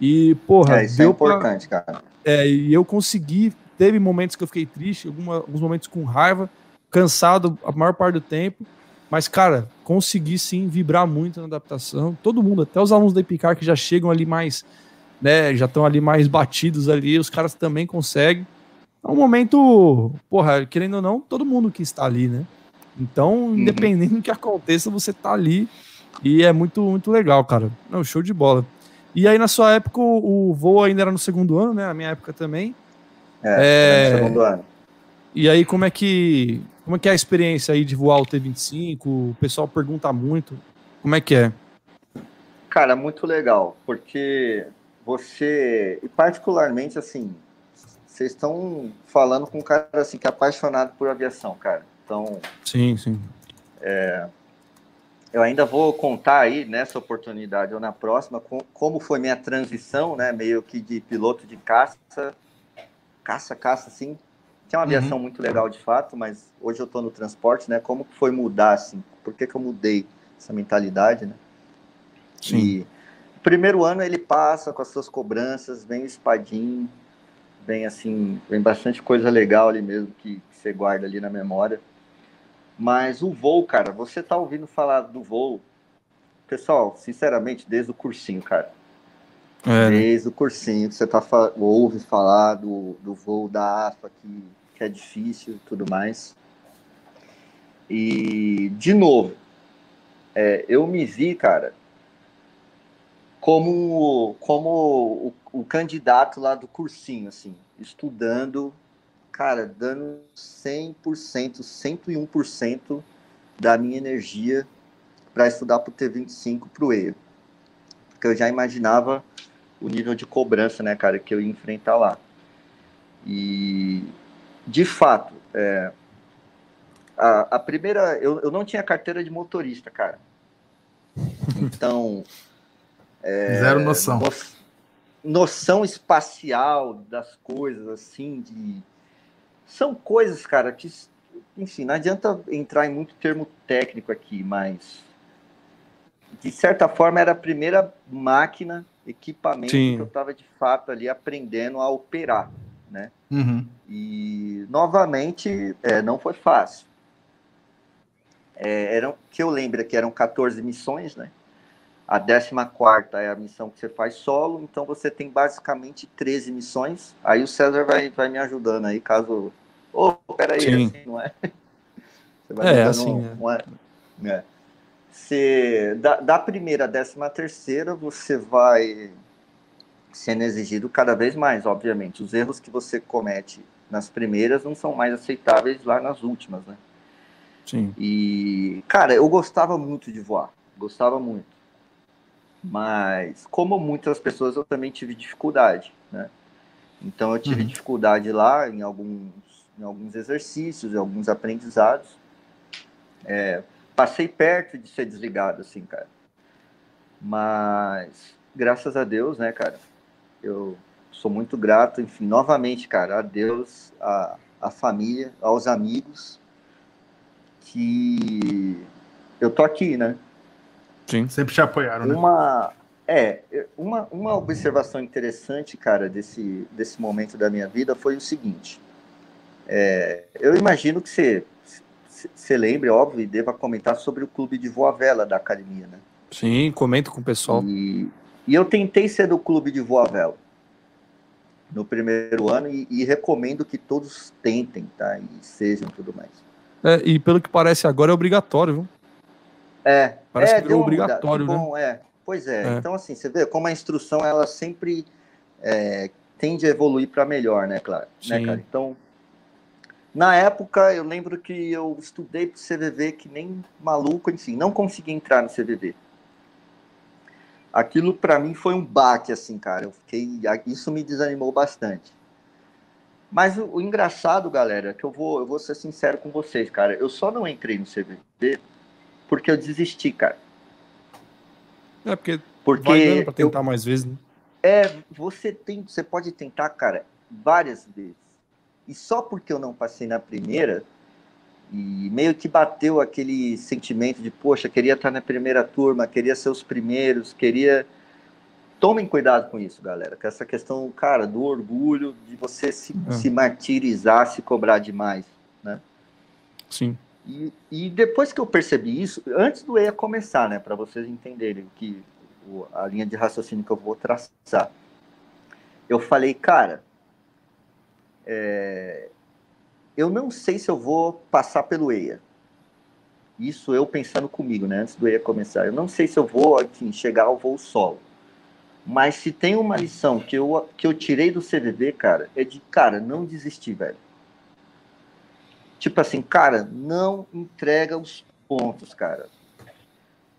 Speaker 1: E, porra,
Speaker 3: é, isso é
Speaker 1: deu pra-
Speaker 3: importante, cara.
Speaker 1: é, e eu consegui. Teve momentos que eu fiquei triste, alguma- alguns momentos com raiva, cansado a maior parte do tempo. Mas, cara, consegui sim vibrar muito na adaptação. Todo mundo, até os alunos da Epicar que já chegam ali mais, né, já estão ali mais batidos ali, os caras também conseguem. É um momento, porra, querendo ou não, todo mundo que está ali, né? Então, independente do que aconteça, você tá ali e é muito, muito legal, cara. Não, show de bola. E aí, na sua época, o, voo ainda era no segundo ano, né? Na minha época também.
Speaker 3: É,
Speaker 1: É.
Speaker 3: no segundo ano.
Speaker 1: E aí, como é que como é que é a experiência aí de voar o T25? O pessoal pergunta muito. Como é que é?
Speaker 3: Cara, muito legal, porque você, e particularmente assim, vocês estão falando com um cara assim que é apaixonado por aviação, cara. Então,
Speaker 1: Sim, sim.
Speaker 3: eu ainda vou contar aí nessa oportunidade ou na próxima com- como foi minha transição, né, meio que de piloto de caça, caça, caça, assim, que é uma aviação muito legal de fato, mas hoje eu estou no transporte, né, como foi mudar, assim, por que que eu mudei essa mentalidade, né?
Speaker 1: Sim.
Speaker 3: E primeiro ano ele passa com as suas cobranças, vem o espadinho, vem assim, vem bastante coisa legal ali mesmo que, que você guarda ali na memória. Mas o voo, cara, você tá ouvindo falar do voo, pessoal, sinceramente, desde o cursinho, cara.
Speaker 1: É, né?
Speaker 3: Desde o cursinho que você tá, ouve falar do, do voo da AFA, que, que é difícil e tudo mais. E, de novo, é, eu me vi, cara, como, como o, o candidato lá do cursinho, assim, estudando, cara, dando 100%, 101% da minha energia para estudar para o T25 para o EIA. Porque eu já imaginava o nível de cobrança, né, cara, que eu ia enfrentar lá. E, de fato, é, a, a, primeira, eu, eu não tinha carteira de motorista, cara. Então.
Speaker 2: É, Zero noção. No,
Speaker 3: noção espacial das coisas, assim, de. São coisas, cara, que. Enfim, não adianta entrar em muito termo técnico aqui, mas. De certa forma, era a primeira máquina, equipamento Sim. que eu estava de fato ali aprendendo a operar, né?
Speaker 2: Uhum.
Speaker 3: E, novamente, é, não foi fácil. É, eram, que eu lembro que eram 14 missões, né? A 14 é a missão que você faz solo, então você tem basicamente 13 missões. Aí o César vai, vai me ajudando aí, caso. Ô, oh, peraí, Sim. assim não é?
Speaker 1: Você vai é, assim. Um,
Speaker 3: é. é. Você, da, da primeira à décima terceira, você vai sendo exigido cada vez mais, obviamente. Os erros que você comete nas primeiras não são mais aceitáveis lá nas últimas, né?
Speaker 1: Sim.
Speaker 3: E, cara, eu gostava muito de voar, gostava muito. Mas, como muitas pessoas, eu também tive dificuldade, né? Então, eu tive uhum. dificuldade lá em alguns, em alguns exercícios, em alguns aprendizados. É, passei perto de ser desligado, assim, cara. Mas, graças a Deus, né, cara? Eu sou muito grato, enfim, novamente, cara, a Deus, a, a família, aos amigos, que eu tô aqui, né?
Speaker 2: Sim, sempre te apoiaram,
Speaker 3: né? Uma, é, uma, uma observação interessante, cara, desse, desse momento da minha vida foi o seguinte. É, eu imagino que você, você lembre, óbvio, e deva comentar sobre o clube de voa vela da academia, né?
Speaker 1: Sim, comento com o pessoal.
Speaker 3: E, e eu tentei ser do clube de voa vela no primeiro ano e, e recomendo que todos tentem, tá? E sejam tudo mais.
Speaker 1: É, e pelo que parece agora é obrigatório, viu?
Speaker 3: É.
Speaker 1: Parece
Speaker 3: é,
Speaker 1: que é obrigatório,
Speaker 3: bom,
Speaker 1: né?
Speaker 3: É. Pois é. é. Então, assim, você vê como a instrução ela sempre é, tende a evoluir para melhor, né, claro? Né, cara? Então, na época, eu lembro que eu estudei para o CVV que nem maluco, enfim, não consegui entrar no CVV. Aquilo para mim foi um baque, assim, cara. Eu fiquei, isso me desanimou bastante. Mas o, o, engraçado, galera, que eu vou, eu vou ser sincero com vocês, cara. Eu só não entrei no CVB porque eu desisti, cara.
Speaker 1: É, porque, porque vai pra tentar eu, mais vezes, né?
Speaker 3: É, você tem, você pode tentar, cara, várias vezes. E só porque eu não passei na primeira, e meio que bateu aquele sentimento de, poxa, queria estar na primeira turma, queria ser os primeiros, queria tomem cuidado com isso, galera. Com essa questão, cara, do orgulho, de você se, é. se martirizar, se cobrar demais, né?
Speaker 1: Sim.
Speaker 3: E, e depois que eu percebi isso, antes do EIA começar, né, para vocês entenderem que o, a linha de raciocínio que eu vou traçar, eu falei, cara, é, eu não sei se eu vou passar pelo EIA. Isso eu pensando comigo, né, antes do EIA começar. Eu não sei se eu vou, enfim, chegar ao voo solo. Mas se tem uma lição que eu, que eu tirei do CVB, cara, é de, cara, não desistir, velho. Tipo assim, cara, não entrega os pontos, cara.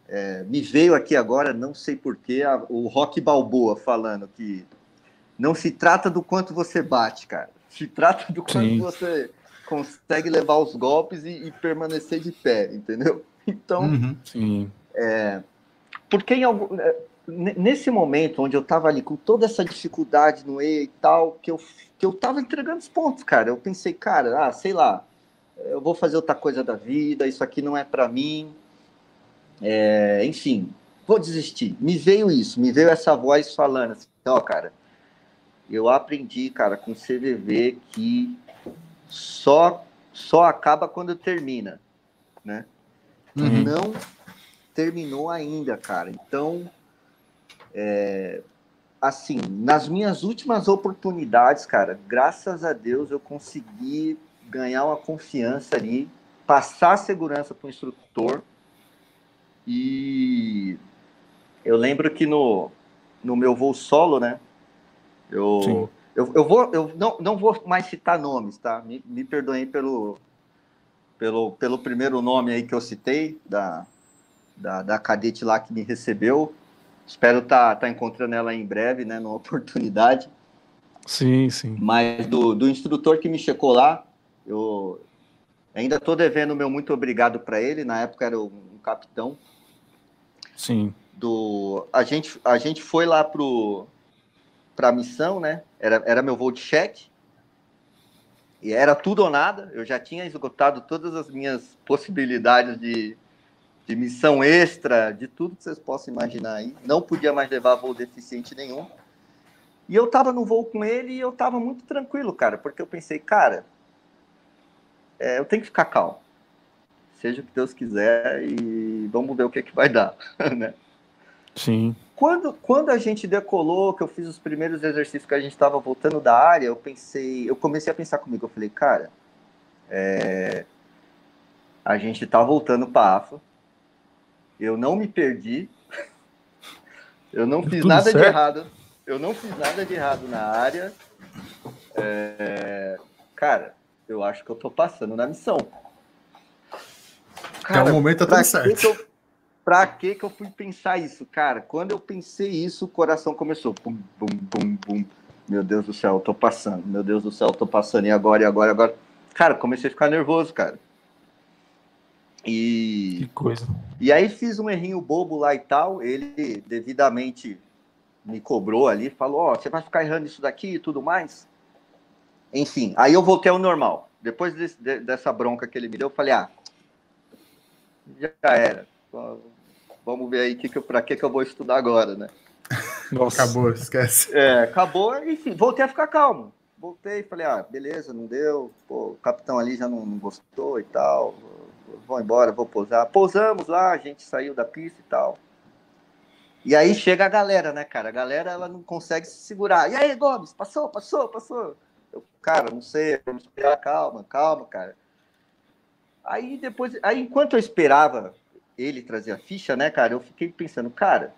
Speaker 3: É, me veio aqui agora, não sei porquê, o Rock Balboa falando que não se trata do quanto você bate, cara. Se trata do quanto Sim. você consegue levar os golpes e, e, permanecer de pé, entendeu? Então,
Speaker 1: uhum. Sim.
Speaker 3: É, porque em algum, é, nesse momento onde eu tava ali com toda essa dificuldade no E e tal, que eu, que eu tava entregando os pontos, cara. Eu pensei, cara, ah, sei lá, eu vou fazer outra coisa da vida, isso aqui não é para mim. É, enfim, vou desistir. Me veio isso, me veio essa voz falando assim, ó, oh, cara, eu aprendi, cara, com CVV que só só acaba quando termina, né? Uhum. Não terminou ainda, cara. Então, é, assim, nas minhas últimas oportunidades, cara, graças a Deus eu consegui ganhar uma confiança ali, passar segurança para o instrutor. E eu lembro que no, no meu voo solo, né? Eu, eu, eu, vou, eu não, não vou mais citar nomes, tá? Me, me perdoem pelo, pelo, pelo primeiro nome aí que eu citei, da, da, da cadete lá que me recebeu. Espero estar tá, tá encontrando ela em breve, né? Numa oportunidade.
Speaker 1: Sim, sim.
Speaker 3: Mas do, do instrutor que me checou lá, eu ainda estou devendo meu muito obrigado para ele. Na época era um capitão.
Speaker 1: Sim.
Speaker 3: Do, a, gente, a gente foi lá para a missão, né? Era, era meu voo de cheque. E era tudo ou nada. Eu já tinha esgotado todas as minhas possibilidades de, de missão extra, de tudo que vocês possam imaginar aí. Não podia mais levar voo deficiente nenhum. E eu tava no voo com ele e eu tava muito tranquilo, cara, porque eu pensei, cara, é, eu tenho que ficar calmo. Seja o que Deus quiser e vamos ver o que, que vai dar, né?
Speaker 1: Sim.
Speaker 3: Quando, quando a gente decolou, que eu fiz os primeiros exercícios que a gente estava voltando da área, eu pensei, eu comecei a pensar comigo, eu falei, cara, é, a gente tá voltando para AFA, eu não me perdi, eu não fiz Tudo nada certo? de errado, eu não fiz nada de errado na área. É... Cara, eu acho que eu tô passando na missão.
Speaker 2: Cara, Até o momento tá tudo certo.
Speaker 3: Que eu... Pra que que eu fui pensar isso, cara? Quando eu pensei isso, o coração começou. Bum, bum, bum, bum. Meu Deus do céu, eu tô passando. Meu Deus do céu, eu tô passando. E agora, e agora, e agora? Cara, comecei a ficar nervoso, cara.
Speaker 1: E. Que coisa.
Speaker 3: E aí fiz um errinho bobo lá e tal. Ele devidamente me cobrou ali, falou, ó, oh, você vai ficar errando isso daqui e tudo mais. Enfim, aí eu voltei ao normal. Depois desse, de, dessa bronca que ele me deu, eu falei, ah, já era. Vamos ver aí que que para que, que eu vou estudar agora, né?
Speaker 2: Nossa. Acabou, esquece.
Speaker 3: É, acabou, enfim, voltei a ficar calmo. Voltei, falei, ah, beleza, não deu. Pô, o capitão ali já não, não gostou e tal. Vou embora, vou pousar. Pousamos lá, a gente saiu da pista e tal. E aí chega a galera, né, cara? A galera ela não consegue se segurar. E aí, Gomes, passou, passou, passou. Eu, cara, não sei, vamos esperar, calma, calma, cara. Aí depois, aí enquanto eu esperava ele trazer a ficha, né, cara, eu fiquei pensando, cara,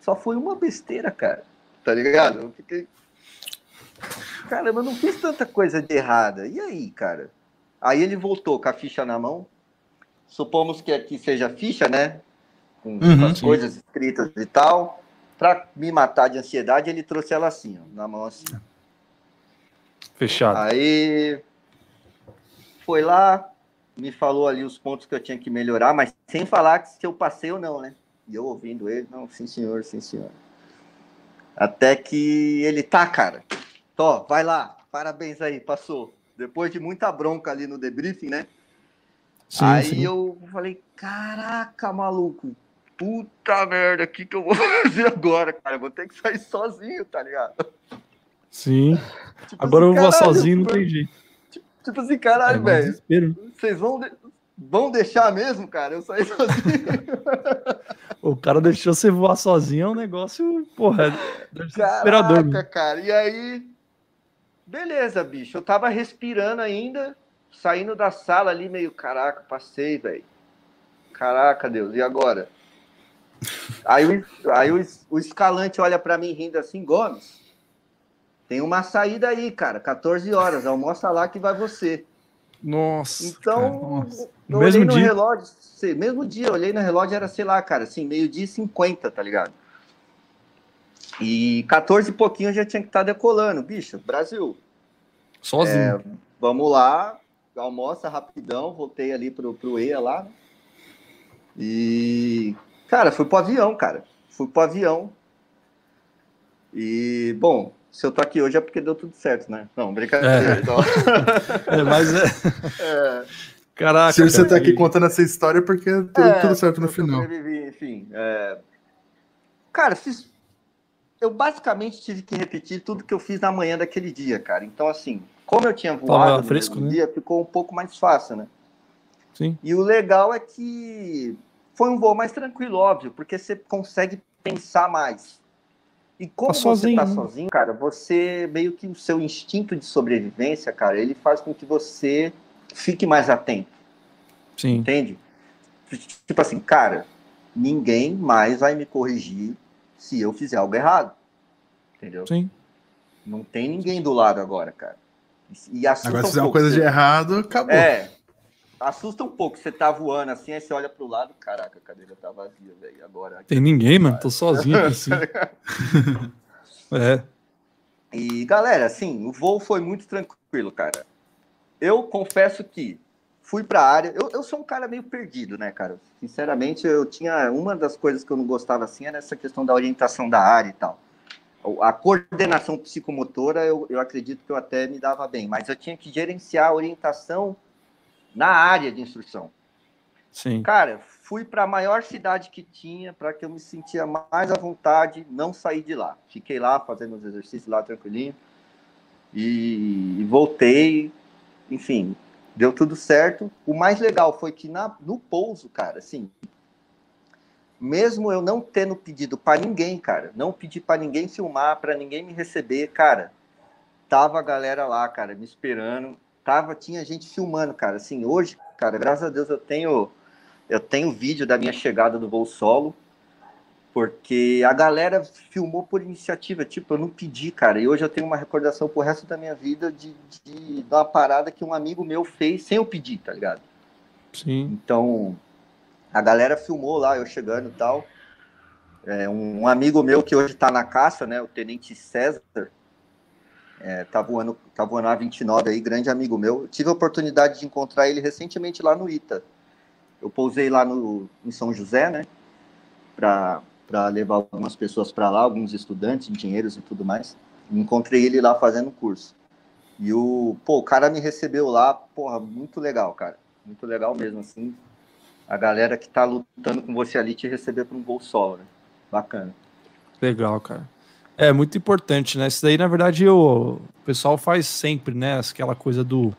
Speaker 3: só foi uma besteira, cara. Tá ligado? Eu fiquei. Caramba, eu não fiz tanta coisa de errada. E aí, cara? Aí ele voltou com a ficha na mão. Supomos que aqui seja ficha, né? com uhum, as sim. coisas escritas e tal. Para me matar de ansiedade, ele trouxe ela assim, ó, na mão assim.
Speaker 1: Fechado.
Speaker 3: Aí foi lá, me falou ali os pontos que eu tinha que melhorar, mas sem falar se eu passei ou não, né? E eu ouvindo ele, não, sim senhor, sim senhor. Até que ele tá, cara. Tó, vai lá, parabéns aí, passou. Depois de muita bronca ali no debriefing, né? Sim, aí sim. eu falei, caraca, maluco, puta merda, o que, que eu vou fazer agora, cara? Eu vou ter que sair sozinho, tá ligado?
Speaker 1: Sim. Tipo agora assim, eu vou caralho, sozinho, não tem jeito.
Speaker 3: Tipo, tipo assim, caralho, é velho. Vocês vão, de... vão deixar mesmo, cara? Eu saí sozinho.
Speaker 1: o cara deixou você voar sozinho, é um negócio, porra,
Speaker 3: desesperador. Caraca, cara. E aí, beleza, bicho. Eu tava respirando ainda, saindo da sala ali, meio, caraca, passei, velho. Caraca, Deus, e agora? Aí, o, aí o, o escalante olha para mim rindo assim, Gomes, tem uma saída aí, cara, 14 horas, almoça lá que vai você.
Speaker 1: Nossa.
Speaker 3: Então, nossa. eu mesmo olhei no dia? relógio, mesmo dia, eu olhei no relógio, era, sei lá, cara, assim, meio-dia e 50, tá ligado? E 14 e pouquinho eu já tinha que estar tá decolando, bicho, Brasil.
Speaker 1: Sozinho. É,
Speaker 3: vamos lá, almoça rapidão, voltei ali pro, pro EA lá. E Cara, fui pro avião, cara. Fui pro avião. E, bom, se eu tô aqui hoje é porque deu tudo certo, né? Não, brincadeira. É, então...
Speaker 1: é mas é... é... Caraca.
Speaker 2: Se você tá aqui contando essa história é porque deu é, tudo certo no final.
Speaker 3: Enfim, é... Cara, fiz... eu basicamente tive que repetir tudo que eu fiz na manhã daquele dia, cara. Então, assim, como eu tinha voado
Speaker 1: fresco, no
Speaker 3: né? dia, ficou um pouco mais fácil, né?
Speaker 1: Sim.
Speaker 3: E o legal é que foi um voo mais tranquilo, óbvio, porque você consegue pensar mais. E como tá você tá sozinho, cara, você meio que o seu instinto de sobrevivência, cara, ele faz com que você fique mais atento.
Speaker 1: Sim.
Speaker 3: Entende? Tipo assim, cara, ninguém mais vai me corrigir se eu fizer algo errado. Entendeu?
Speaker 1: Sim.
Speaker 3: Não tem ninguém do lado agora, cara.
Speaker 2: E agora, se fizer um uma coisa você... de errado, acabou.
Speaker 3: É. Assusta um pouco. Você tá voando assim, aí você olha pro lado, caraca, a cadeira tá vazia, velho. Agora.
Speaker 1: Tem ninguém, mano. Tô sozinho assim.
Speaker 3: é. E, galera, assim, o voo foi muito tranquilo, cara. Eu confesso que fui para a área. Eu, eu sou um cara meio perdido, né, cara? Sinceramente, eu tinha. Uma das coisas que eu não gostava assim era essa questão da orientação da área e tal. A coordenação psicomotora, eu, eu acredito que eu até me dava bem, mas eu tinha que gerenciar a orientação na área de instrução.
Speaker 1: Sim.
Speaker 3: Cara, fui para a maior cidade que tinha para que eu me sentia mais à vontade, não sair de lá. Fiquei lá fazendo os exercícios lá tranquilinho e, e voltei. Enfim, deu tudo certo. O mais legal foi que na, no pouso, cara, assim, mesmo eu não tendo pedido para ninguém, cara, não pedi para ninguém filmar, para ninguém me receber, cara, tava a galera lá, cara, me esperando, tava, tinha gente filmando, cara, assim, hoje, cara, graças a Deus eu tenho, eu tenho vídeo da minha chegada do voo solo, porque a galera filmou por iniciativa, tipo, eu não pedi, cara, e hoje eu tenho uma recordação pro resto da minha vida de, de, de uma parada que um amigo meu fez sem eu pedir, tá ligado?
Speaker 1: Sim.
Speaker 3: Então, a galera filmou lá, eu chegando e tal. É, um, um, amigo meu que hoje está na caça, né, o Tenente César, é, tá voando, tá voando a 29 aí, grande amigo meu. Eu tive a oportunidade de encontrar ele recentemente lá no ITA. Eu pousei lá no, em São José, né, para levar algumas pessoas para lá, alguns estudantes, engenheiros e tudo mais. Encontrei ele lá fazendo curso. E o, pô, o cara me recebeu lá, porra, muito legal, cara. Muito legal mesmo, assim a galera que está lutando com você ali te receber para um gol solo, né? Bacana.
Speaker 1: Legal, cara. É muito importante, né? Isso daí, na verdade, o, pessoal faz sempre, né? Aquela coisa do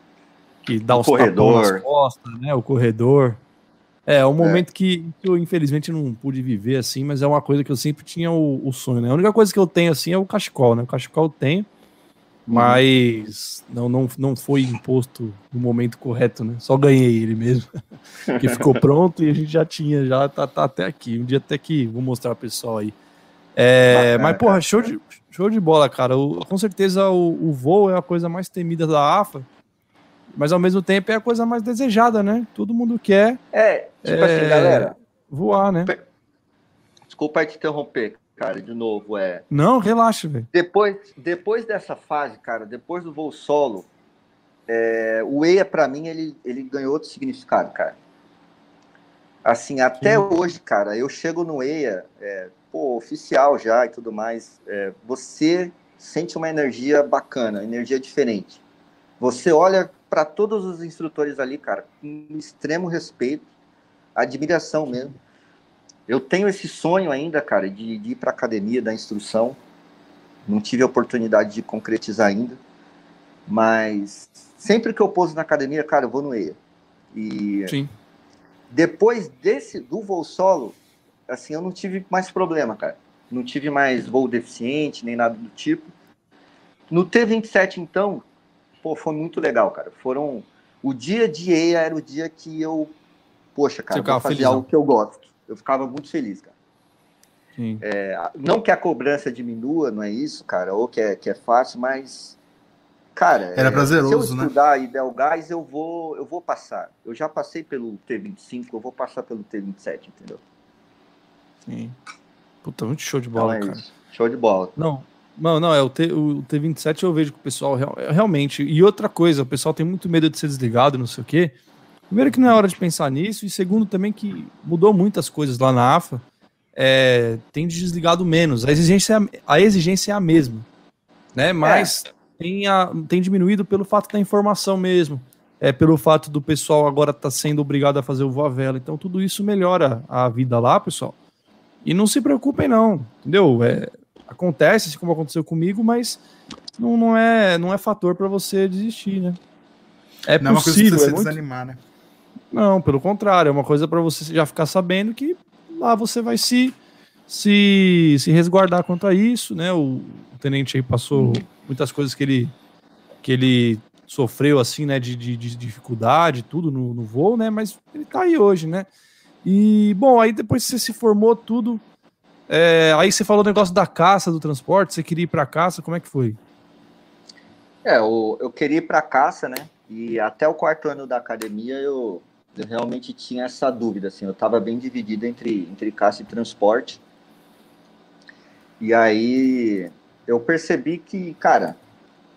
Speaker 1: que dá o os
Speaker 3: corredor.
Speaker 1: costas, né? O corredor. É, um é. momento que, que, eu infelizmente não pude viver assim, mas é uma coisa que eu sempre tinha o, o, sonho, né? A única coisa que eu tenho assim é o cachecol, né? O cachecol eu tenho, mas não, não, não foi imposto no momento correto, né? Só ganhei ele mesmo, que ficou pronto e a gente já tinha, já tá, tá até aqui. Um dia até que vou mostrar pro pessoal aí. É, mas, porra, show de, show de bola, cara. O, com certeza o, o voo é a coisa mais temida da AFA, mas ao mesmo tempo é a coisa mais desejada, né? Todo mundo quer.
Speaker 3: É, tipo é, assim, galera.
Speaker 1: Voar, né?
Speaker 3: Desculpa te interromper cara, de novo, é.
Speaker 1: Não, relaxa, velho.
Speaker 3: Depois, depois dessa fase, cara, depois do voo solo, é, o EIA, para mim, ele, ele ganhou outro significado, cara. Assim, até Sim. hoje, cara, eu chego no EIA, é, pô, oficial já e tudo mais, é, você sente uma energia bacana, energia diferente. Você olha para todos os instrutores ali, cara, com extremo respeito, admiração mesmo. Eu tenho esse sonho ainda, cara, de, de ir para academia da instrução. Não tive a oportunidade de concretizar ainda, mas sempre que eu pouso na academia, cara, eu vou no EIA. E
Speaker 1: Sim.
Speaker 3: Depois desse do voo solo, assim, eu não tive mais problema, cara. Não tive mais voo deficiente nem nada do tipo. No T27, então, pô, foi muito legal, cara. Foram o dia de EIA era o dia que eu, poxa, cara, fazer felizão. algo que eu gosto eu ficava muito feliz, cara. É, não que a cobrança diminua, não é isso, cara, ou que é, que é fácil, mas, cara,
Speaker 2: era prazeroso,
Speaker 3: se eu né? estudar né? e der o gás, eu vou, eu vou passar. Eu já passei pelo T25, eu vou passar pelo T27, entendeu?
Speaker 1: Sim. Puta, muito show de bola,
Speaker 3: então
Speaker 1: é cara.
Speaker 3: Show de bola.
Speaker 1: Não, não, não, é o, T, o T27 eu vejo que o pessoal realmente. E outra coisa, o pessoal tem muito medo de ser desligado, não sei o quê. Primeiro que não é hora de pensar nisso, e segundo também que mudou muitas coisas lá na AFA, é, tem desligado menos. A exigência, a exigência é a mesma, né? Mas é. Tem, a, tem diminuído pelo fato da informação mesmo, é pelo fato do pessoal agora estar tá sendo obrigado a fazer o voa vela. Então tudo isso melhora a vida lá, pessoal. E não se preocupem não, entendeu? É, acontece, assim como aconteceu comigo, mas não, não é não é fator para você desistir, né?
Speaker 2: É não possível, é uma coisa pra você é muito... desanimar, né?
Speaker 1: Não, pelo contrário, é uma coisa para você já ficar sabendo que lá você vai se, se, se resguardar quanto a isso, né? O, o tenente aí passou muitas coisas que ele, que ele sofreu, assim, né, de, de, de dificuldade, tudo no, no, voo, né? Mas ele tá aí hoje, né? E, bom, aí depois você se formou tudo, É, aí você falou o negócio da caça, do transporte, você queria ir para caça, como é que foi?
Speaker 3: É, eu, eu queria ir para caça, né? E até o quarto ano da academia eu, eu realmente tinha essa dúvida, assim, eu estava bem dividido entre, entre caça e transporte. E aí eu percebi que, cara,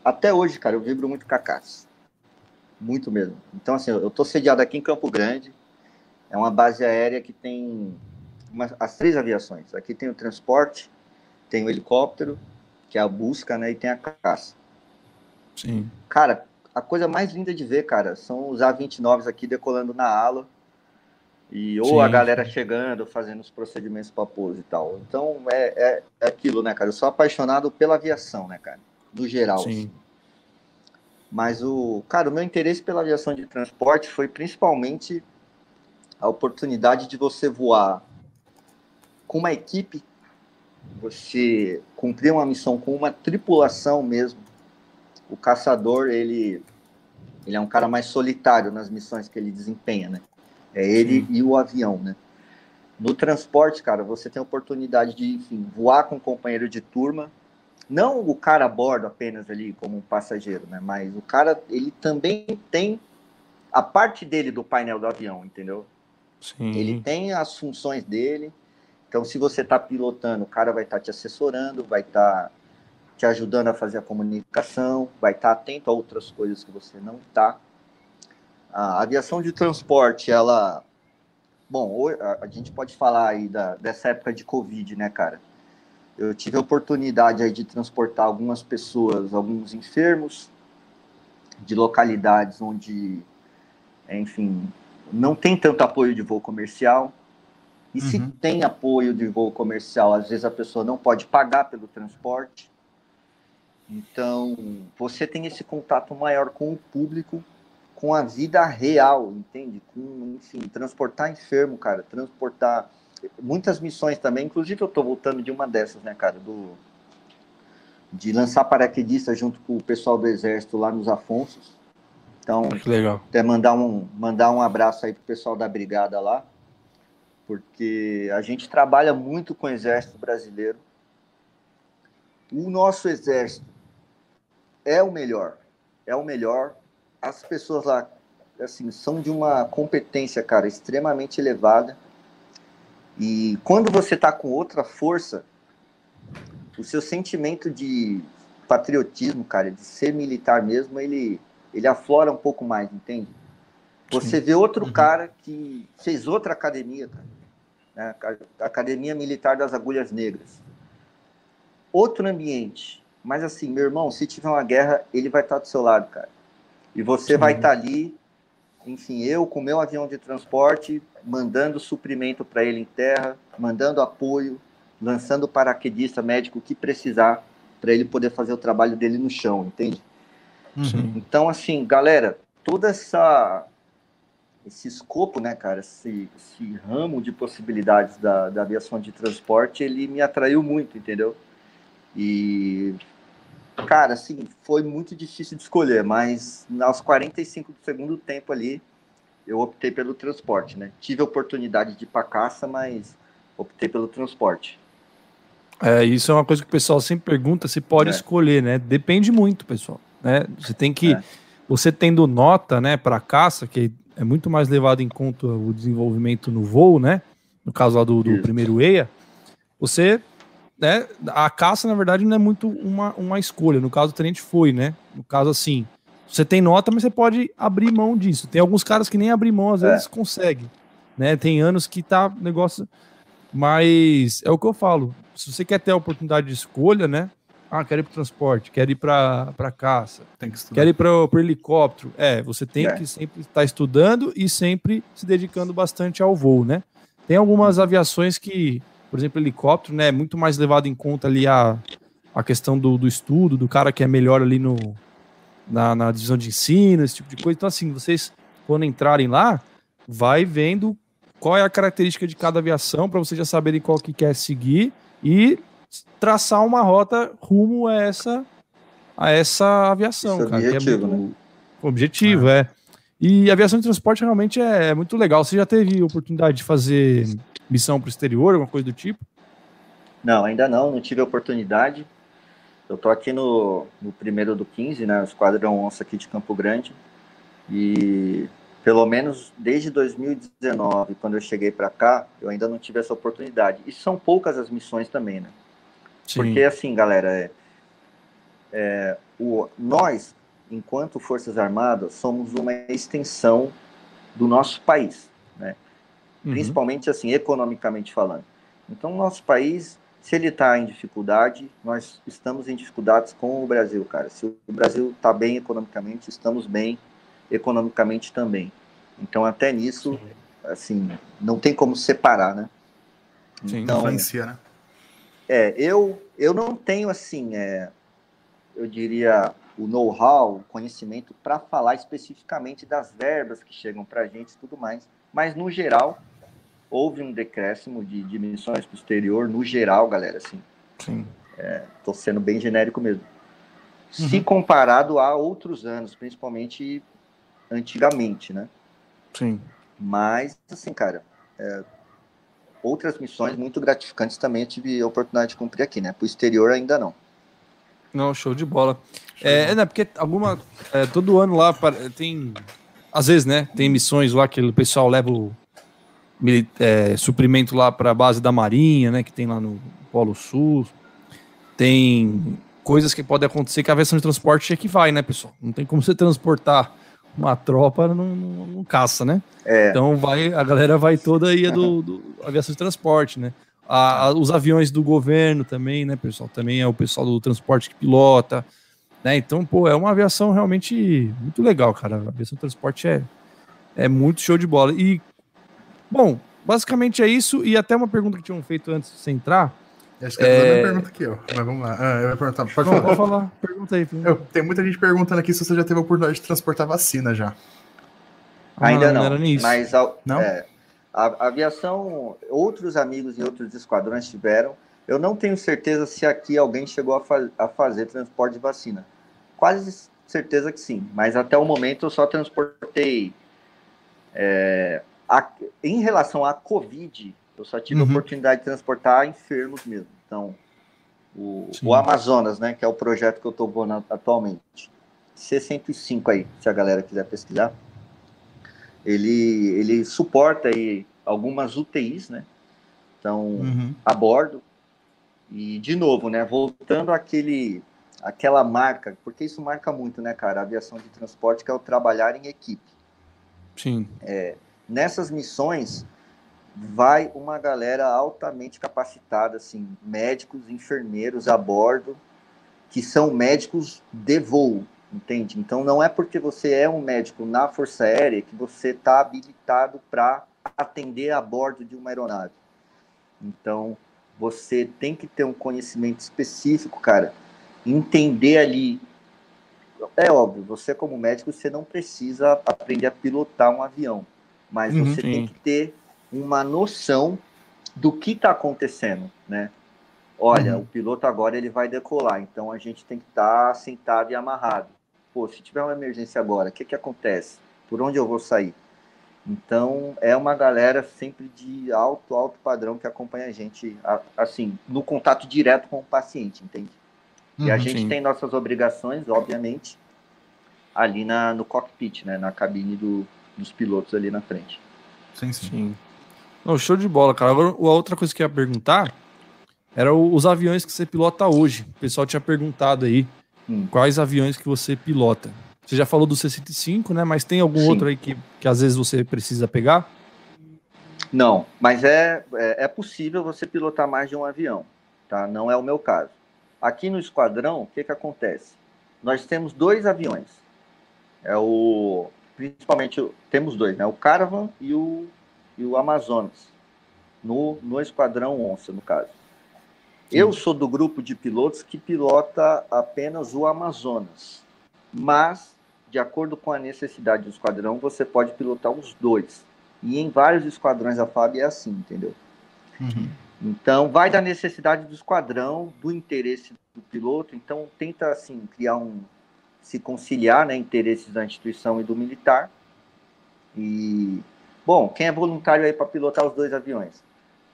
Speaker 3: até hoje, cara, eu vibro muito com a caça. Muito mesmo. Então, assim, eu tô sediado aqui em Campo Grande, é uma base aérea que tem uma, as três aviações. Aqui tem o transporte, tem o helicóptero, que é a busca, né, e tem a caça.
Speaker 1: Sim.
Speaker 3: Cara, a coisa mais linda de ver, cara, são os A-29 aqui decolando na ala. E ou Sim. a galera chegando, fazendo os procedimentos para pouso e tal. Então é, é, é, aquilo, né, cara? Eu sou apaixonado pela aviação, né, cara? No geral. Sim. Assim. Mas o, cara, o meu interesse pela aviação de transporte foi principalmente a oportunidade de você voar com uma equipe, você cumprir uma missão com uma tripulação mesmo. O caçador, ele, ele é um cara mais solitário nas missões que ele desempenha, né? É ele Sim. e o avião, né? No transporte, cara, você tem a oportunidade de, enfim, voar com um companheiro de turma, não o cara a bordo apenas ali como um passageiro, né? Mas o cara, ele também tem a parte dele do painel do avião, entendeu? Sim. Ele tem as funções dele. Então, se você está pilotando, o cara vai estar tá te assessorando, vai estar tá te ajudando a fazer a comunicação, vai estar tá atento a outras coisas que você não está. A aviação de transporte, ela. Bom, a gente pode falar aí da, dessa época de Covid, né, cara? Eu tive a oportunidade aí de transportar algumas pessoas, alguns enfermos, de localidades onde, enfim, não tem tanto apoio de voo comercial. E uhum. se tem apoio de voo comercial, às vezes a pessoa não pode pagar pelo transporte. Então, você tem esse contato maior com o público, com a vida real, entende? Com, enfim, transportar enfermo, cara, transportar muitas missões também. Inclusive, eu estou voltando de uma dessas, né, cara, do de lançar paraquedista junto com o pessoal do exército lá nos Afonsos. Então, que legal. até mandar um, mandar um abraço aí pro pessoal da brigada lá, porque a gente trabalha muito com o exército brasileiro. O nosso exército é o melhor, é o melhor. As pessoas lá, assim, são de uma competência, cara, extremamente elevada. E quando você tá com outra força, o seu sentimento de patriotismo, cara, de ser militar mesmo, ele ele aflora um pouco mais, entende? Você vê outro uhum. cara que fez outra academia, cara, né? a Academia Militar das Agulhas Negras. Outro ambiente. Mas assim, meu irmão, se tiver uma guerra, ele vai estar do seu lado, cara. E você Sim. vai estar ali, enfim, eu com meu avião de transporte, mandando suprimento para ele em terra, mandando apoio, lançando paraquedista médico que precisar para ele poder fazer o trabalho dele no chão, entende? Uhum. Então, assim, galera, toda essa esse escopo, né, cara, esse, esse ramo de possibilidades da, da aviação de transporte, ele me atraiu muito, entendeu? E, cara, assim, foi muito difícil de escolher, mas aos 45 do segundo tempo ali, eu optei pelo transporte, né? Tive a oportunidade de ir para caça, mas optei pelo transporte.
Speaker 1: É, isso é uma coisa que o pessoal sempre pergunta se pode é. escolher, né? Depende muito, pessoal. Né? Você tem que. É. Você tendo nota né, para caça, que é muito mais levado em conta o desenvolvimento no voo, né? No caso lá do, do primeiro EIA, você. Né, a caça, na verdade, não é muito uma, uma escolha. No caso, o tenente foi, né? No caso, assim, você tem nota, mas você pode abrir mão disso. Tem alguns caras que nem abrir mão, às é. vezes consegue. Né? Tem anos que tá negócio. Mas é o que eu falo. Se você quer ter a oportunidade de escolha, né? Ah, quero ir para transporte, quero ir para caça, tem que quero ir para o helicóptero. É, você tem é. que sempre estar tá estudando e sempre se dedicando bastante ao voo, né? Tem algumas aviações que, por exemplo, helicóptero, né, é muito mais levado em conta ali a, a questão do, do estudo, do cara que é melhor ali no, na, na divisão de ensino, esse tipo de coisa. Então, assim, vocês, quando entrarem lá, vai vendo qual é a característica de cada aviação para vocês já saberem qual que quer seguir e traçar uma rota rumo a essa, a essa aviação, Esse cara. É objetivo, é muito, né? Objetivo, é. é. E aviação de transporte realmente é, muito legal. Você já teve oportunidade de fazer missão para o exterior, alguma coisa do tipo?
Speaker 3: Não, ainda não, não tive a oportunidade. Eu tô aqui no, no primeiro do 15, né, o Esquadrão Onça aqui de Campo Grande, e pelo menos desde 2019, quando eu cheguei para cá, eu ainda não tive essa oportunidade. E são poucas as missões também, né? Sim. Porque assim, galera, é, é, o, nós, enquanto Forças Armadas, somos uma extensão do nosso país? Uhum. Principalmente assim, economicamente falando. Então, nosso país se ele está em dificuldade, nós estamos em dificuldades com o Brasil, cara. Se o Brasil está bem economicamente, estamos bem economicamente também. Então, até nisso, Sim. assim, não tem como separar, né?
Speaker 2: Sim, então, influencia, né?
Speaker 3: É, eu, eu não tenho, assim, é, eu diria, o know-how, o conhecimento para falar especificamente das verbas que chegam para a gente e tudo mais. Mas, no geral, houve um decréscimo de, de missões para o exterior, no geral, galera, assim. Sim. Estou é, sendo bem genérico mesmo. Uhum. Se comparado a outros anos, principalmente antigamente, né?
Speaker 1: Sim.
Speaker 3: Mas, assim, cara, é, outras missões muito gratificantes também eu tive a oportunidade de cumprir aqui, né? Para o exterior ainda não.
Speaker 1: Não, show de bola. Show é, de bola. né, porque alguma. É, todo ano lá tem. Às vezes, né? Tem missões lá que o pessoal leva o é, suprimento lá para a base da Marinha, né, que tem lá no Polo Sul. Tem coisas que podem acontecer que a aviação de transporte é que vai, né, pessoal? Não tem como você transportar uma tropa não, caça, né? É. Então vai, a galera vai toda aí do, do aviação de transporte, né? A, a, os aviões do governo também, né, pessoal? Também é o pessoal do transporte que pilota, né? Então, pô, é uma aviação realmente muito legal, cara. A aviação de transporte é, é muito show de bola. E Bom, basicamente é isso. E até uma pergunta que tinham feito antes de você entrar.
Speaker 2: Acho que é a mesma pergunta aqui, ó. Mas vamos lá. Ah, eu ia perguntar. Pode falar. Pode falar.
Speaker 1: Pergunta aí. Eu,
Speaker 2: tem muita gente perguntando aqui se você já teve a oportunidade de transportar vacina já.
Speaker 3: Ainda não. não, não mas a, não? É, a, aviação, outros amigos em outros esquadrões tiveram. Eu não tenho certeza se aqui alguém chegou a, fa a fazer transporte de vacina. Quase certeza que sim. Mas até o momento eu só transportei é, a, em relação à Covid, eu só tive uhum. a oportunidade de transportar enfermos mesmo. Então, o, o, Amazonas, né, que é o projeto que eu estou voando atualmente, C105 aí, se a galera quiser pesquisar, ele, ele suporta aí algumas UTIs, né, então, uhum. a bordo, e de novo, né, voltando àquele, àquela marca, porque isso marca muito, né, cara, a aviação de transporte, que é o trabalhar em equipe.
Speaker 1: Sim.
Speaker 3: É, nessas missões vai uma galera altamente capacitada, assim, médicos, enfermeiros a bordo, que são médicos de voo, entende? Então não é porque você é um médico na Força Aérea que você está habilitado para atender a bordo de uma aeronave. Então você tem que ter um conhecimento específico, cara, entender ali. É óbvio, você como médico você não precisa aprender a pilotar um avião mas uhum, você sim. tem que ter uma noção do que está acontecendo, né? Olha, uhum. o piloto agora ele vai decolar, então a gente tem que estar tá sentado e amarrado. Pô, se tiver uma emergência agora, o que que acontece? Por onde eu vou sair? Então, é uma galera sempre de alto, alto padrão que acompanha a gente, assim, no contato direto com o paciente, entende? Uhum, e a uhum, gente sim. tem nossas obrigações, obviamente, ali na, no cockpit, né, na cabine do, dos pilotos ali na frente.
Speaker 1: Sim, sim. sim. Não, show de bola, cara. Agora, a outra coisa que eu ia perguntar era os aviões que você pilota hoje. O pessoal tinha perguntado aí hum. quais aviões que você pilota. Você já falou do C-105, né? Mas tem algum sim. outro aí que, que às vezes você precisa pegar?
Speaker 3: Não, mas é, é, é, possível você pilotar mais de um avião, tá? Não é o meu caso. Aqui no esquadrão, o que, que acontece? Nós temos dois aviões. É o principalmente temos dois, né? O Caravan e o, e o Amazonas, no, no Esquadrão Onça, no caso. Sim. Eu sou do grupo de pilotos que pilota apenas o Amazonas, mas, de acordo com a necessidade do esquadrão, você pode pilotar os dois. E em vários esquadrões da FAB é assim, entendeu? Uhum. Então, vai da necessidade do esquadrão, do interesse do piloto. Então, tenta, assim, criar um, se conciliar, né, interesses da instituição e do militar. E, bom, quem é voluntário aí para pilotar os dois aviões?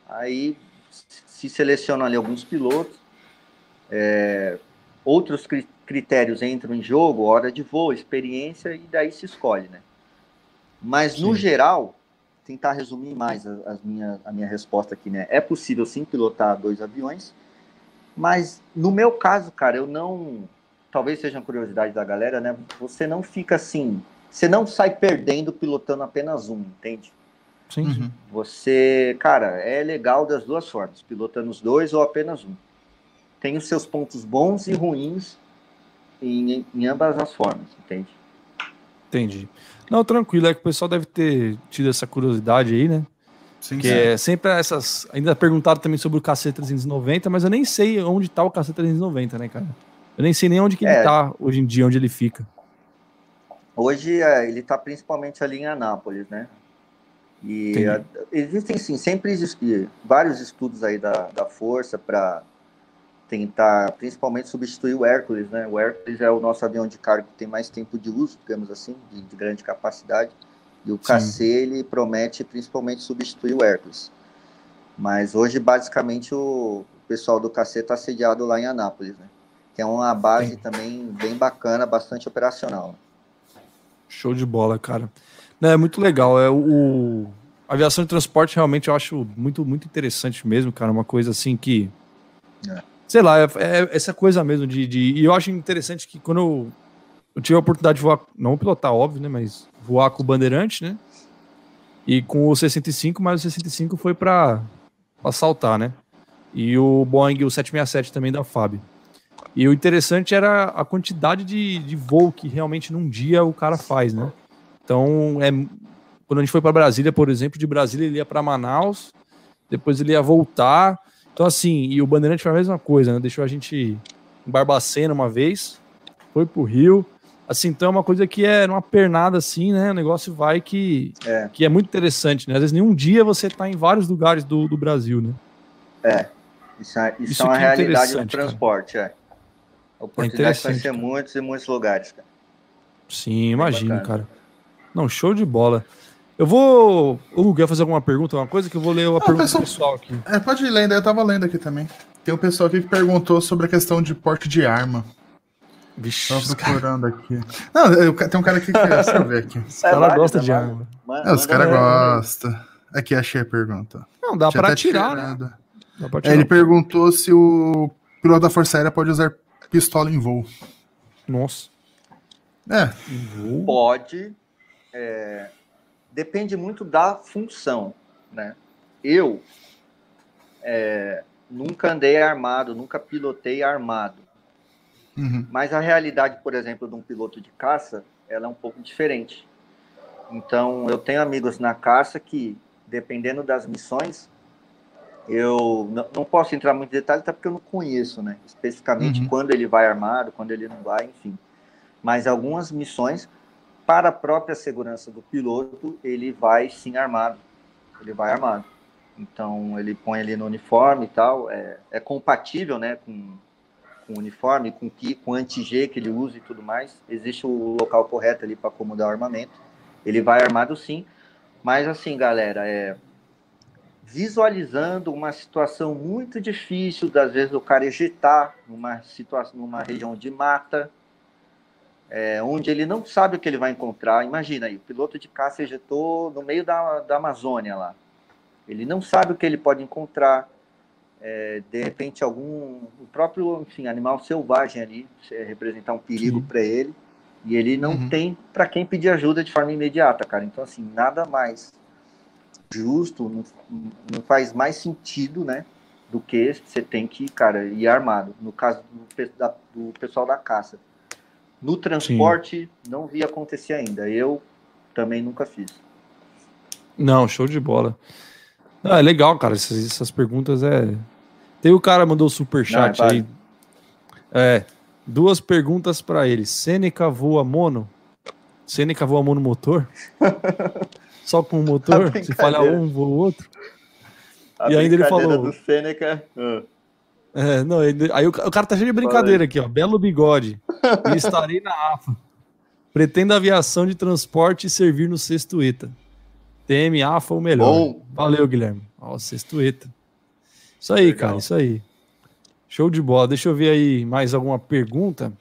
Speaker 3: Aí se selecionam ali alguns pilotos, é, outros critérios entram em jogo, hora de voo, experiência, e daí se escolhe, né? Mas, sim. no geral, tentar resumir mais a, a, minha, a minha resposta aqui, né? É possível, sim, pilotar dois aviões, mas, no meu caso, cara, eu não... Talvez seja uma curiosidade da galera, né? Você não fica assim... Você não sai perdendo pilotando apenas um, entende?
Speaker 1: Sim. Uhum.
Speaker 3: Você, cara, é legal das duas formas, pilotando os dois ou apenas um. Tem os seus pontos bons e ruins em, em ambas as formas, entende?
Speaker 1: Entendi. Não, tranquilo, é que o pessoal deve ter tido essa curiosidade aí, né? Sim, que sim. é sempre essas. Ainda perguntaram também sobre o KC390, mas eu nem sei onde tá o KC390, né, cara? Eu nem sei nem onde que é. ele tá hoje em dia, onde ele fica.
Speaker 3: Hoje é, ele tá principalmente ali em Anápolis, né? E a, existem, sim, sempre existem vários estudos aí da, da Força para tentar, principalmente, substituir o Hércules, né? O Hércules é o nosso avião de carga que tem mais tempo de uso, digamos assim, de, de grande capacidade. E o KC, ele promete, principalmente, substituir o Hércules. Mas hoje, basicamente, o pessoal do KC está sediado lá em Anápolis, né? Que é uma base Sim. também bem bacana, bastante operacional.
Speaker 1: Show de bola, cara. É muito legal. É o a aviação de transporte realmente eu acho muito muito interessante mesmo, cara. Uma coisa assim que é. sei lá, é, é, essa coisa mesmo de, de, e eu acho interessante que quando eu, eu tive a oportunidade de voar, não pilotar óbvio, né, mas voar com o Bandeirante, né? E com o 65, mas o 65 foi para assaltar, né? E o Boeing o 767 também da FAB. E o interessante era a quantidade de, de voo que realmente num dia o cara faz, né? Então, é, quando a gente foi para Brasília, por exemplo, de Brasília ele ia para Manaus, depois ele ia voltar. Então, assim, e o Bandeirante foi a mesma coisa, né? Deixou a gente em Barbacena uma vez, foi pro Rio. Assim, então é uma coisa que é uma pernada assim, né? O negócio vai que é, que é muito interessante, né? Às vezes, nenhum dia você tá em vários lugares do, do Brasil, né?
Speaker 3: É. Isso é, isso, isso é uma é realidade do transporte, cara. é. A oportunidade é vai ser muitos e muitos lugares, cara.
Speaker 1: Sim, imagino, cara. Não, show de bola. Eu vou. O Hugo, quer fazer alguma pergunta, alguma coisa? Que eu vou ler a pergunta pessoal, pessoal aqui.
Speaker 2: É, pode ir lendo, eu tava lendo aqui também. Tem um pessoal aqui que perguntou sobre a questão de porte de arma. Vixe, Tô procurando cara... aqui. Não, eu, tem um cara aqui que. Eu ver aqui.
Speaker 1: Os caras gostam de arma.
Speaker 2: é, os caras gostam. Aqui achei a pergunta.
Speaker 1: Não, dá pra tirar, né? Dá
Speaker 2: pra tirar. É, ele perguntou se o piloto da Força Aérea pode usar pistola em voo.
Speaker 1: Nossa.
Speaker 2: É.
Speaker 3: Pode, é, depende muito da função, né? Eu é, nunca andei armado, nunca pilotei armado. Uhum. Mas a realidade, por exemplo, de um piloto de caça, ela é um pouco diferente. Então, eu tenho amigos na caça que, dependendo das missões, eu não, posso entrar muito em detalhe, até porque eu não conheço, né? Especificamente uhum. quando ele vai armado, quando ele não vai, enfim. Mas algumas missões para a própria segurança do piloto, ele vai sim armado. Ele vai armado. Então, ele põe ali no uniforme e tal. É, é compatível né, com, com o uniforme, com que, com anti-G que ele usa e tudo mais. Existe o local correto ali para acomodar o armamento. Ele vai armado sim. Mas, assim, galera, é, visualizando uma situação muito difícil, das vezes o cara ejetar numa situação, numa região de mata, é, onde ele não sabe o que ele vai encontrar. Imagina aí, o piloto de caça ejetou no meio da, da Amazônia lá. Ele não sabe o que ele pode encontrar. É, de repente, algum. O próprio enfim, animal selvagem ali, representar um perigo para ele. E ele não uhum. tem para quem pedir ajuda de forma imediata, cara. Então, assim, nada mais justo, não, não faz mais sentido, né? Do que você tem que, cara, ir armado. No caso do, da, do pessoal da caça no transporte, Sim. não vi acontecer ainda. Eu também nunca fiz.
Speaker 1: Não, show de bola. Ah, é legal, cara. Essas, essas perguntas é. Tem o cara mandou super chat não, é aí. É. Duas perguntas para ele. Sêneca voa mono? Sêneca voa mono motor? Só com o motor? Se falhar um, voa o outro?
Speaker 3: A e ainda ele falou. Do Sêneca. Uh.
Speaker 1: É, não, ele, aí o, o, cara tá cheio de brincadeira aqui, ó. Belo bigode. E estarei na AFA. Pretendo aviação de transporte e servir no sexto ETA. TM AFA o melhor. Bom. Valeu, Guilherme. Ó, sexto ETA. Isso aí, Legal. cara, isso aí. Show de bola. Deixa eu ver aí mais alguma pergunta.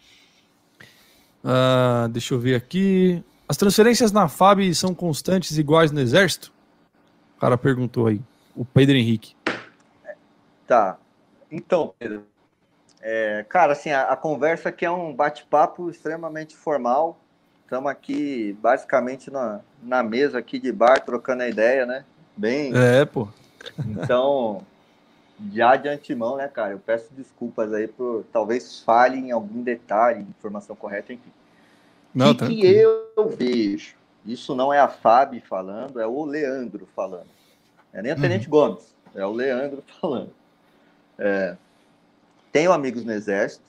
Speaker 1: Uh, deixa eu ver aqui. As transferências na FAB são constantes iguais no Exército? O cara perguntou aí. O Pedro Henrique.
Speaker 3: Tá. Então, Pedro. É, cara, assim, a, a conversa aqui é um bate-papo extremamente formal. Estamos aqui basicamente na, na mesa aqui de bar, trocando a ideia, né? Bem.
Speaker 1: É, pô.
Speaker 3: Então, já de antemão, né, cara? Eu peço desculpas aí por talvez falhe em algum detalhe, informação correta, enfim. O que, que eu vejo? Isso não é a Fábio falando, é o Leandro falando. É nem o Tenente uhum. Gomes, é o Leandro falando. É, tenho amigos no Exército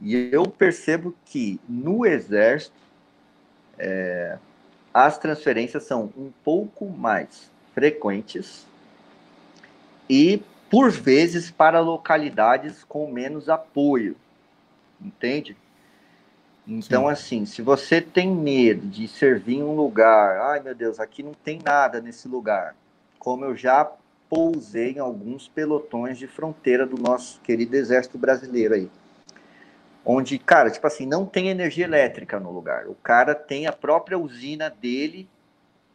Speaker 3: e eu percebo que no Exército é, as transferências são um pouco mais frequentes e, por vezes, para localidades com menos apoio. Entende? Então, Sim. assim, se você tem medo de servir em um lugar, ai meu Deus, aqui não tem nada nesse lugar, como eu já pousei em alguns pelotões de fronteira do nosso querido exército brasileiro aí. Onde, cara, tipo assim, não tem energia elétrica no lugar. O cara tem a própria usina dele,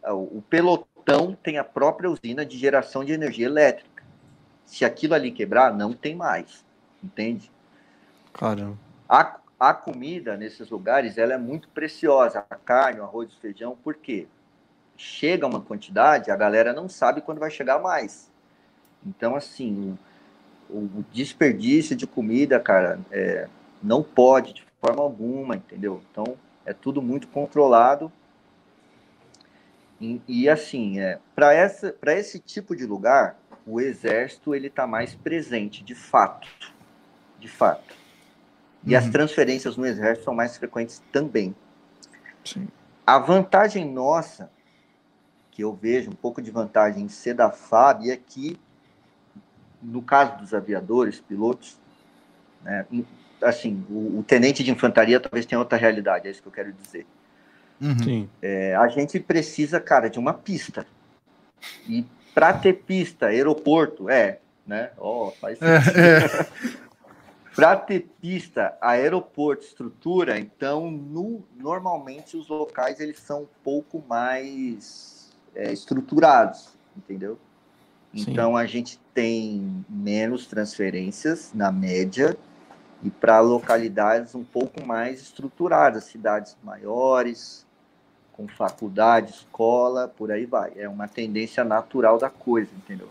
Speaker 3: o pelotão tem a própria usina de geração de energia elétrica. Se aquilo ali quebrar, não tem mais. Entende?
Speaker 1: Caramba.
Speaker 3: A, a comida nesses lugares ela é muito preciosa. A carne, o arroz, o feijão, por quê? Chega uma quantidade, a galera não sabe quando vai chegar mais. Então, assim, o, o desperdício de comida, cara, é, não pode de forma alguma, entendeu? Então, é tudo muito controlado. E, e assim, é, para esse tipo de lugar, o exército ele está mais presente, de fato, de fato. E uhum. as transferências no exército são mais frequentes também. Sim. A vantagem nossa, que eu vejo um pouco de vantagem em ser da FAB, é que, no caso dos aviadores, pilotos, né, assim, o, o, tenente de infantaria talvez tenha outra realidade, é isso que eu quero dizer. Uhum. É, a gente precisa, cara, de uma pista. E para ter pista, aeroporto, é, né? Ó, oh, faz é, é. Para ter pista, aeroporto, estrutura, então, no, normalmente os locais eles são um pouco mais é, estruturados, entendeu? Sim. Então a gente tem menos transferências na média e para localidades um pouco mais estruturadas, cidades maiores, com faculdade, escola, por aí vai. É uma tendência natural da coisa, entendeu?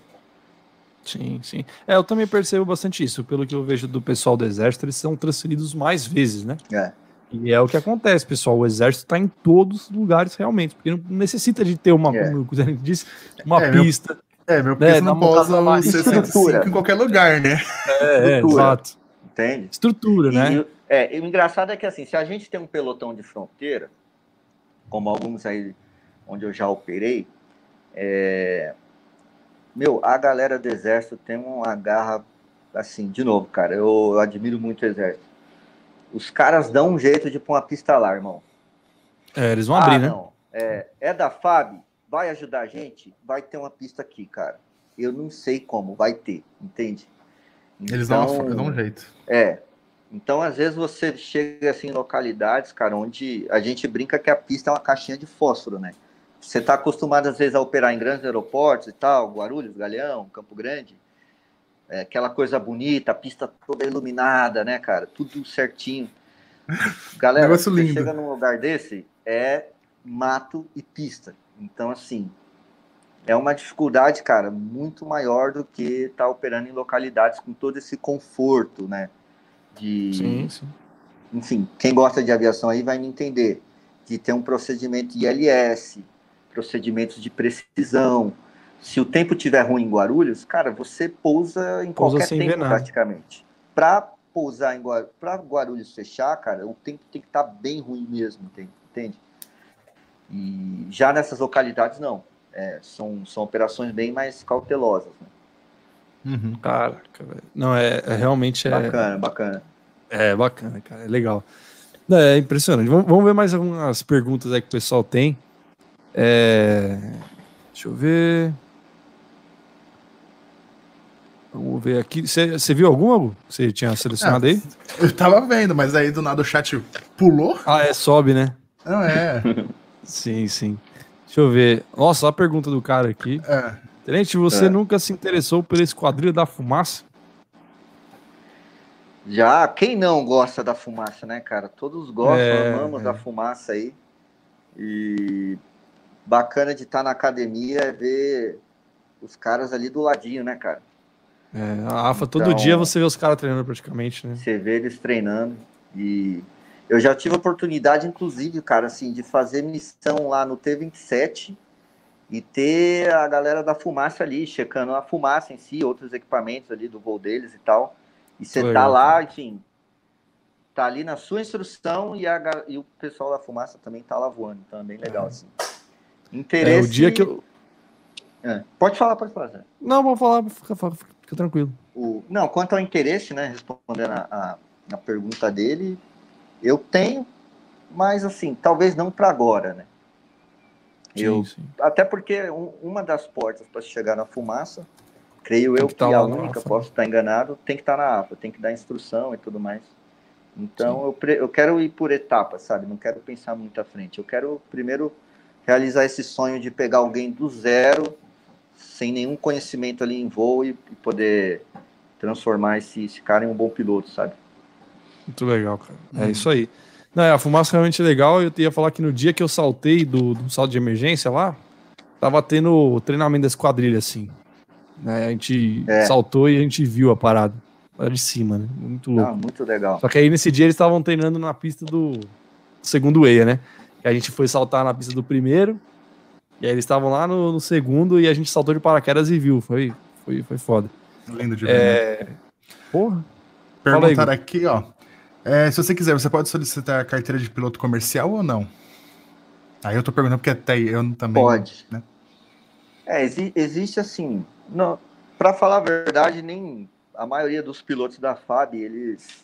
Speaker 1: Sim, sim. É, eu também percebo bastante isso. Pelo que eu vejo do pessoal do exército, eles são transferidos mais vezes, né? É. E é o que acontece, pessoal. O exército está em todos os lugares realmente, porque não necessita de ter uma, é. como o disse, uma é, pista.
Speaker 2: Meu, é, meu né, não pousa o 65 em qualquer lugar, né?
Speaker 1: É, é exato.
Speaker 3: Entende?
Speaker 1: Estrutura,
Speaker 3: e,
Speaker 1: né?
Speaker 3: é, e o engraçado é que assim, se a gente tem um pelotão de fronteira, como alguns aí onde eu já operei, é... meu, a galera do exército tem uma garra, assim, de novo, cara, eu, eu admiro muito o exército. Os caras dão um jeito de pôr uma pista lá, irmão.
Speaker 1: É, eles vão abrir, ah, né? Não.
Speaker 3: É, é da FAB, vai ajudar a gente? Vai ter uma pista aqui, cara. Eu não sei como, vai ter, entende?
Speaker 2: Então, eles dão, uma, dão um jeito.
Speaker 3: É, então, às vezes, você chega assim, em localidades, cara, onde a gente brinca que a pista é uma caixinha de fósforo, né? Você está acostumado, às vezes, a operar em grandes aeroportos e tal, Guarulhos, Galeão, Campo Grande, é, aquela coisa bonita, a pista toda iluminada, né, cara? Tudo certinho. Galera, você lindo. chega num lugar desse, é mato e pista. Então, assim, é uma dificuldade, cara, muito maior do que estar tá operando em localidades com todo esse conforto, né? de. Sim, sim. Enfim, quem gosta de aviação aí vai me entender. De ter um procedimento ILS, procedimentos de precisão. Se o tempo tiver ruim em Guarulhos, cara, você pousa em pousa qualquer tempo praticamente. Para pousar em Guarulhos, para Guarulhos fechar, cara, o tempo tem que estar tá bem ruim mesmo, entende? E já nessas localidades, não. É, são, são operações bem mais cautelosas. Né?
Speaker 1: Uhum. Caraca, velho. Não, é, é realmente.
Speaker 3: É, bacana, bacana.
Speaker 1: É bacana, cara. É legal. É impressionante. Vamos, vamos ver mais algumas perguntas aí que o pessoal tem. É... Deixa eu ver. Vamos ver aqui. Você viu alguma? Você tinha selecionado
Speaker 2: É.
Speaker 1: aí?
Speaker 2: Eu tava vendo, mas aí do nada o chat pulou.
Speaker 1: Ah, é, sobe, né?
Speaker 2: Não é.
Speaker 1: Sim, sim. Deixa eu ver. Nossa, a pergunta do cara aqui.
Speaker 2: é.
Speaker 1: Tenente, você
Speaker 3: É.
Speaker 1: nunca se interessou pela Esquadrilha da Fumaça?
Speaker 3: Já, quem não gosta da fumaça, né, cara? Todos gostam,
Speaker 1: É,
Speaker 3: amamos
Speaker 1: é.
Speaker 3: da fumaça aí. E bacana de estar na academia é ver os caras ali do ladinho, né, cara?
Speaker 1: É, a AFA, todo
Speaker 3: Então-
Speaker 1: dia você vê os caras treinando praticamente, né?
Speaker 3: Você vê eles treinando. E eu já tive a oportunidade, inclusive, cara, assim, de fazer missão lá no T27 e ter a galera da fumaça ali, checando a fumaça em si, outros equipamentos ali do voo deles e tal. E você tá lá, enfim, tá ali na sua instrução e, a e o pessoal da fumaça também tá lá voando. Então é bem legal, assim.
Speaker 1: É,
Speaker 3: Interesse.
Speaker 1: o dia que eu.
Speaker 3: É, Pode falar, pode falar, Zé.
Speaker 1: Não, vou falar, fica, fica, tranquilo.
Speaker 3: O, não, quanto ao interesse, né, respondendo a, a, a pergunta dele, eu tenho, mas assim, talvez não para agora, né? Eu,
Speaker 1: Sim, sim.
Speaker 3: até porque um- uma das portas para chegar na fumaça, creio eu
Speaker 1: que
Speaker 3: que,
Speaker 1: tá
Speaker 3: a
Speaker 1: lá na
Speaker 3: única,
Speaker 1: AFA.
Speaker 3: posso estar enganado, tem que estar na AFA, tem que dar instrução e tudo mais. Então eu, eu quero ir por etapas, sabe? Não quero pensar muito à frente. Eu quero primeiro realizar esse sonho de pegar alguém do zero, sem nenhum conhecimento ali em voo e, e poder transformar esse, esse cara em um bom piloto, sabe?
Speaker 1: Muito legal, cara. É
Speaker 2: Uhum.
Speaker 1: isso aí. Não, é, a fumaça realmente é legal. Eu ia falar que no dia que eu saltei do, do salto de emergência lá, tava tendo o treinamento da esquadrilha, assim. Né, a gente
Speaker 3: É.
Speaker 1: saltou e a gente viu a parada. Lá de cima, né? Muito louco.
Speaker 3: Ah, muito legal.
Speaker 1: Só que aí nesse dia eles estavam treinando na pista do segundo EIA, né? E a gente foi saltar na pista do primeiro. E aí eles estavam lá no, no segundo e a gente saltou de paraquedas e viu. Foi, foi, foi foda.
Speaker 2: Lindo de ver. né?
Speaker 1: É. Porra. Fala aí,
Speaker 2: Perguntaram aqui, ó. É, se você quiser, você pode solicitar a carteira de piloto comercial ou não? Aí eu tô perguntando porque até eu também.
Speaker 3: Pode.
Speaker 2: né?
Speaker 3: É, exi- existe assim. Para falar a verdade, nem a maioria dos pilotos da FAB, eles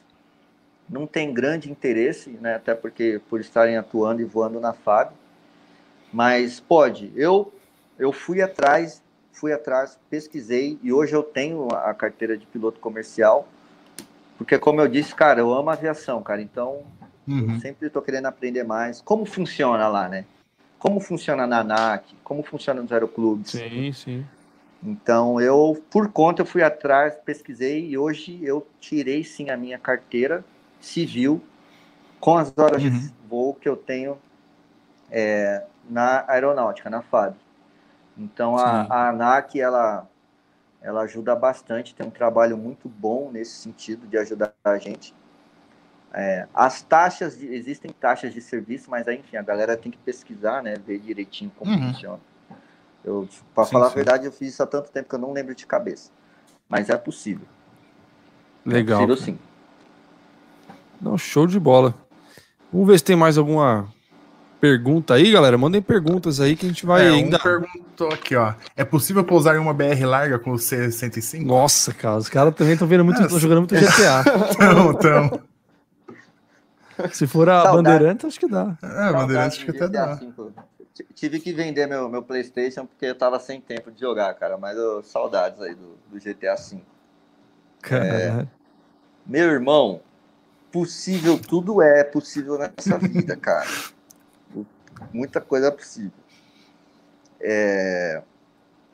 Speaker 3: não tem grande interesse, né? Até porque por estarem atuando e voando na FAB. Mas pode. Eu eu fui atrás, fui atrás, pesquisei e hoje eu tenho a carteira de piloto comercial. Porque como eu disse, cara, eu amo aviação, cara. Então,
Speaker 2: Uhum.
Speaker 3: sempre estou querendo aprender mais. Como funciona lá, né? Como funciona na ANAC? Como funciona nos aeroclubes?
Speaker 1: Sim, sim.
Speaker 3: Então, eu, por conta, eu fui atrás, pesquisei e hoje eu tirei sim a minha carteira civil com as horas
Speaker 2: Uhum.
Speaker 3: de voo que eu tenho é, na aeronáutica, na FAB. Então, a, a ANAC, ela, ela ajuda bastante, tem um trabalho muito bom nesse sentido de ajudar a gente. É, as taxas, de- existem taxas de serviço, mas aí, enfim, a galera tem que pesquisar, né, ver direitinho como
Speaker 2: Uhum.
Speaker 3: funciona. Eu, para falar
Speaker 1: sim.
Speaker 3: a verdade, eu fiz isso há tanto tempo que eu não lembro de cabeça. Mas é possível.
Speaker 1: Legal.
Speaker 3: É possível sim.
Speaker 1: Não, show de bola. Vamos ver se tem mais alguma pergunta aí, galera. Mandem perguntas aí que a gente vai
Speaker 2: É,
Speaker 1: ainda.
Speaker 2: um perguntou aqui, ó. É possível pousar em uma BR larga com o C-105?
Speaker 1: Nossa, cara, os caras também estão vendo muito,
Speaker 2: É,
Speaker 1: jogando muito GTA.
Speaker 2: Então, então.
Speaker 1: Se for a
Speaker 3: Saudade.
Speaker 1: Bandeirantes, acho que dá.
Speaker 2: É, Bandeirantes acho que até dá.
Speaker 3: Tive que vender meu, meu PlayStation porque eu tava sem tempo de jogar, cara. Mas eu, saudades aí do, do GTA V.
Speaker 1: Cara,
Speaker 3: Meu irmão, possível, tudo é possível nessa vida, cara. Muita coisa é possível. É,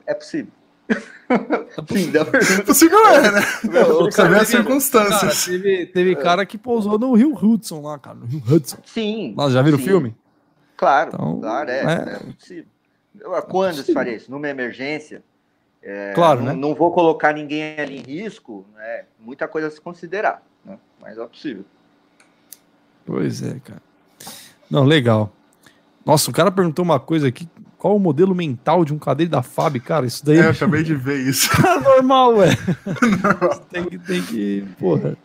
Speaker 3: é possível. Da pergunta.
Speaker 2: Possível é, né?
Speaker 3: Não,
Speaker 2: Você vê as
Speaker 1: Cara,
Speaker 2: circunstâncias.
Speaker 1: teve, teve cara que pousou no Rio Hudson lá, cara. No Rio Hudson.
Speaker 3: Sim.
Speaker 1: Nossa, já viram o filme?
Speaker 3: Claro,
Speaker 1: Então,
Speaker 3: claro, é,
Speaker 1: é.
Speaker 3: é possível. Eu, Quando se
Speaker 1: possível.
Speaker 3: faria isso? Numa emergência? É,
Speaker 1: Claro,
Speaker 3: não,
Speaker 1: né?
Speaker 3: não vou colocar ninguém ali em risco, né? Muita coisa a se considerar? Mas é possível.
Speaker 1: Pois é, cara. Não, legal. Nossa, o cara perguntou uma coisa aqui. Qual o modelo mental de um cadeiro da FAB? Cara, isso daí
Speaker 2: É, eu acabei de ver isso.
Speaker 1: normal, ué. tem que, tem que, porra.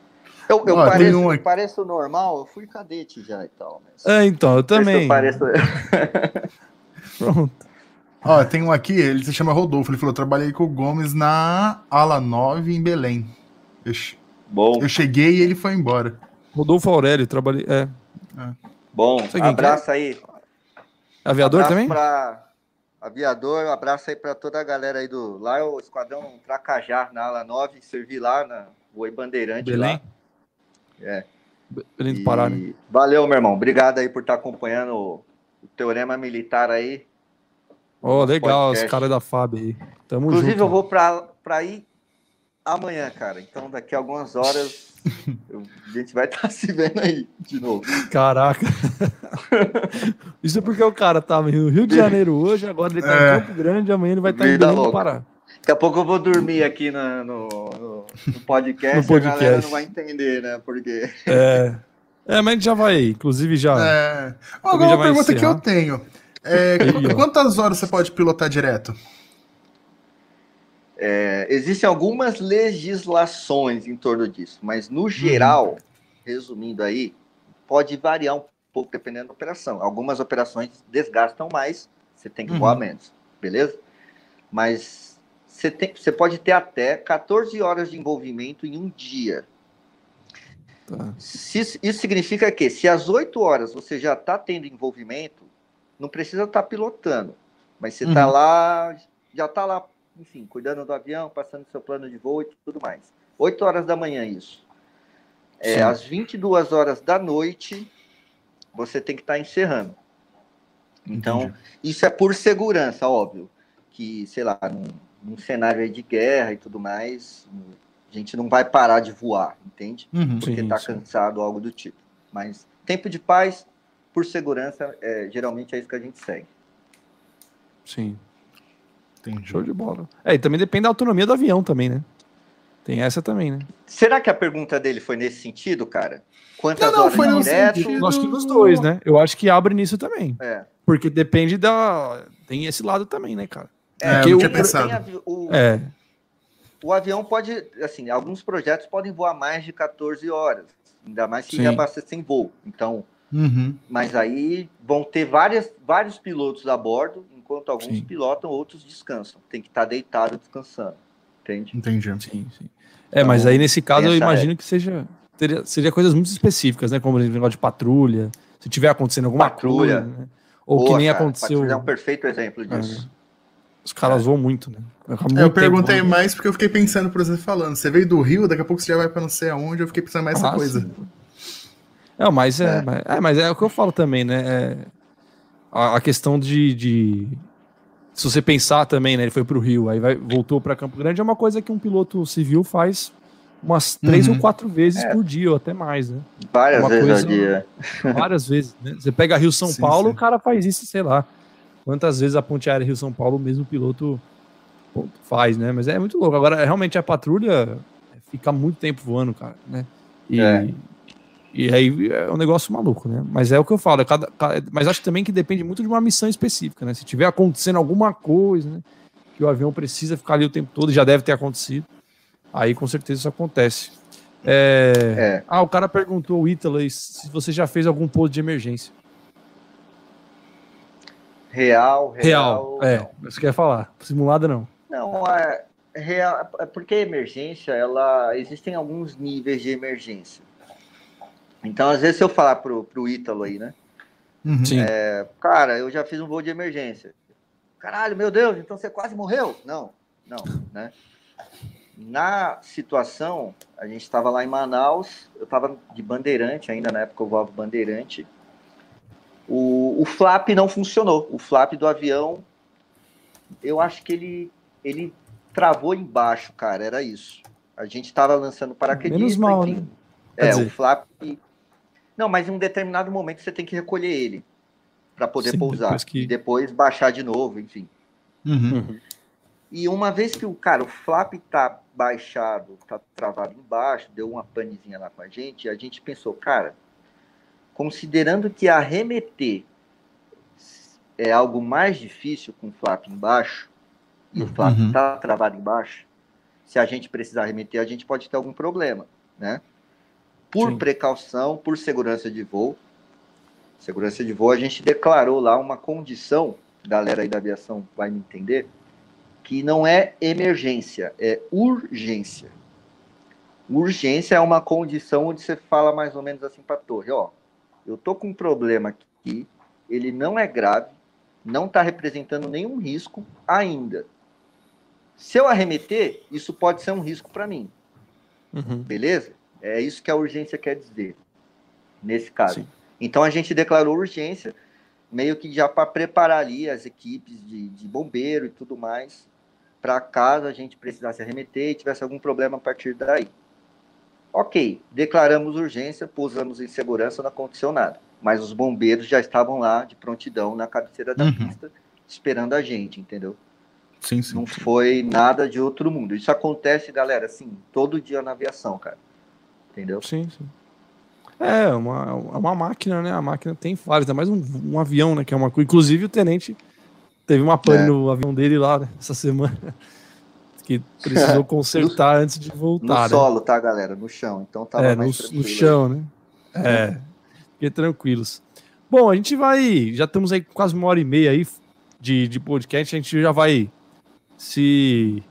Speaker 3: Eu, eu
Speaker 2: Ó,
Speaker 3: pareço,
Speaker 2: um
Speaker 3: pareço normal, eu fui cadete já e tal. Mas
Speaker 1: É, então, eu também.
Speaker 3: Eu pareço...
Speaker 1: Pronto.
Speaker 2: Ó, tem um aqui, ele se chama Rodolfo. Ele falou: trabalhei com o Gomes na Ala 9 em Belém. Che-
Speaker 3: Bom,
Speaker 2: eu cheguei e ele foi embora.
Speaker 1: Rodolfo Aurélio, trabalhei. É.
Speaker 3: bom.
Speaker 1: Sabe quem que
Speaker 3: Abraço aí.
Speaker 1: Aviador
Speaker 3: Abraço
Speaker 1: também?
Speaker 3: Pra... aviador, um abraço aí para toda a galera aí do. Lá é o Esquadrão Tracajá, na ala 9, servi lá na Oi Bandeirante. Belém? Lá. É.
Speaker 1: Belém do Pará, né?
Speaker 3: Valeu, meu irmão. Obrigado aí por estar acompanhando o, o Teorema Militar aí.
Speaker 1: Oh, legal, podcast. os caras da FAB aí.
Speaker 3: Tamo Inclusive, junto. eu vou para ir amanhã, cara. Então, daqui a algumas horas, eu, a gente vai estar tá se vendo aí de novo.
Speaker 1: Caraca. Isso é porque o cara tá no Rio de Janeiro hoje, agora ele tá é. em Campo Grande, amanhã ele vai estar tá em Belém do Pará.
Speaker 3: Daqui a pouco eu vou dormir aqui no, no, no podcast, no podcast. a galera não vai entender, né? Porque...
Speaker 1: É. É, mas a gente já vai, inclusive já.
Speaker 2: É. Agora, uma pergunta que eu tenho. É, quantas horas você pode pilotar direto?
Speaker 3: É, existem algumas legislações em torno disso, mas no geral, uhum. resumindo aí, pode variar um pouco dependendo da operação. Algumas operações desgastam mais, você tem que voar uhum. menos, beleza? Mas você, tem, você pode ter até 14 horas de envolvimento em um dia. Tá. Se, isso significa que se às 8 horas você já está tendo envolvimento, não precisa estar tá pilotando, mas você está uhum. lá, já está lá enfim, cuidando do avião, passando seu plano de voo e tudo mais. 8 horas da manhã, isso. É, às 22 horas da noite, você tem que estar tá encerrando. Então, Entendi. isso é por segurança, óbvio. Que, sei lá, num, num cenário de guerra e tudo mais, a gente não vai parar de voar, entende? Uhum, Porque está cansado, algo do tipo. Mas tempo de paz, por segurança, é, geralmente é isso que a gente segue.
Speaker 1: Sim. Entendi. Show de bola. É, e também depende da autonomia do avião também, né? Tem essa também, né?
Speaker 3: Será que a pergunta dele foi nesse sentido, cara? Quantas não, não, horas foi
Speaker 1: direto? Sentido... Eu acho que nos dois, né? Eu acho que abre nisso também. É. Porque depende da... Tem esse lado também, né, cara?
Speaker 3: É, eu tinha pensado. O... É. O avião pode, assim, alguns projetos podem voar mais de 14 horas, ainda mais se reabastecem voo. Então, uhum. mas aí vão ter várias, vários pilotos a bordo, enquanto alguns sim. pilotam, outros descansam. Tem que estar tá deitado descansando. Entende?
Speaker 1: Entendi. Sim, sim. É, então, mas aí nesse caso eu imagino é... que seja teria, seria coisas muito específicas, né? Como o negócio de patrulha, se tiver acontecendo alguma patrulha. coisa, né? Ou Boa, que nem cara, aconteceu.
Speaker 3: É um perfeito exemplo disso. É.
Speaker 1: Os caras é. voam muito, né?
Speaker 2: Muito eu perguntei tempo, mais porque eu fiquei pensando, por exemplo, falando. Você veio do Rio, daqui a pouco você já vai para não sei aonde, eu fiquei pensando mais ah, coisa.
Speaker 1: Não, mas é, é. Mas, é, mas é o que eu falo também, né? É, a, a questão de, de, Se você pensar também, né? Ele foi para o Rio, aí vai, voltou para Campo Grande, é uma coisa que um piloto civil faz umas três uhum. ou quatro vezes é. por dia, ou até mais, né?
Speaker 3: Várias
Speaker 1: uma
Speaker 3: vezes coisa, ao dia.
Speaker 1: Várias vezes, né? Você pega Rio-São sim, Paulo, sim. o cara faz isso, sei lá. Quantas vezes a ponte aérea Rio-São Paulo, o mesmo piloto faz, né? Mas é muito louco. Agora, realmente, a patrulha fica muito tempo voando, cara, né? E, é. E aí é um negócio maluco, né? Mas é o que eu falo, é cada, cada, mas acho também que depende muito de uma missão específica, né? Se tiver acontecendo alguma coisa, né? Que o avião precisa ficar ali o tempo todo, já deve ter acontecido. Aí com certeza isso acontece. É... É. Ah, o cara perguntou, o Ítalo, se você já fez algum posto de emergência.
Speaker 3: Real,
Speaker 1: real. Real, é. Você quer falar? Simulada não.
Speaker 3: Não, é real, é porque emergência, ela existem alguns níveis de emergência. Então, às vezes, se eu falar pro, pro Ítalo aí, né? Uhum. É, cara, eu já fiz um voo de emergência. Caralho, meu Deus, então você quase morreu? Não, não, né? Na situação, a gente estava lá em Manaus, eu estava de bandeirante ainda, na época eu voava bandeirante. O, o flap não funcionou. O flap do avião, eu acho que ele, ele travou embaixo, cara, era isso. A gente estava lançando paraquedista, Menos mal, enfim. Né? É, o flap não, mas em um determinado momento você tem que recolher ele para poder Sim, pousar depois que... e depois baixar de novo, enfim. Uhum. uhum. E uma vez que o cara, o flap tá baixado, tá travado embaixo, deu uma panezinha lá com a gente, a gente pensou, cara, considerando que arremeter é algo mais difícil com o flap embaixo, e o flap uhum. tá travado embaixo, se a gente precisar arremeter, a gente pode ter algum problema, né? Por Sim. precaução, por segurança de voo. Segurança de voo, a gente declarou lá uma condição, galera aí da aviação vai me entender, que não é emergência, é urgência. Urgência é uma condição onde você fala mais ou menos assim para a torre, ó, eu tô com um problema aqui, ele não é grave, não está representando nenhum risco ainda. Se eu arremeter, isso pode ser um risco para mim. Uhum. Beleza? É isso que a urgência quer dizer, nesse caso. Sim. Então a gente declarou urgência, meio que já para preparar ali as equipes de, de bombeiro e tudo mais, para caso a gente precisasse arremeter e tivesse algum problema a partir daí. Ok, declaramos urgência, pousamos em segurança, não aconteceu nada. Mas os bombeiros já estavam lá de prontidão na cabeceira da uhum. pista, esperando a gente, entendeu?
Speaker 2: Sim, sim.
Speaker 3: Não foi nada de outro mundo. Isso acontece, galera, assim, todo dia na aviação, cara. Entendeu?
Speaker 1: Sim, sim. É, uma, é uma máquina, né? A máquina tem falhas, ainda mais um, um avião, né? Que é uma coisa. Inclusive, o tenente teve uma pane é. no avião dele lá, né, essa semana. Que precisou consertar no, antes de voltar. No
Speaker 3: né? solo, tá, galera? No chão. Então tava
Speaker 1: é, no, no chão, né? É. Fiquem tranquilos. Bom, a gente vai. Já estamos aí quase uma hora e meia aí de, de podcast. A gente já vai se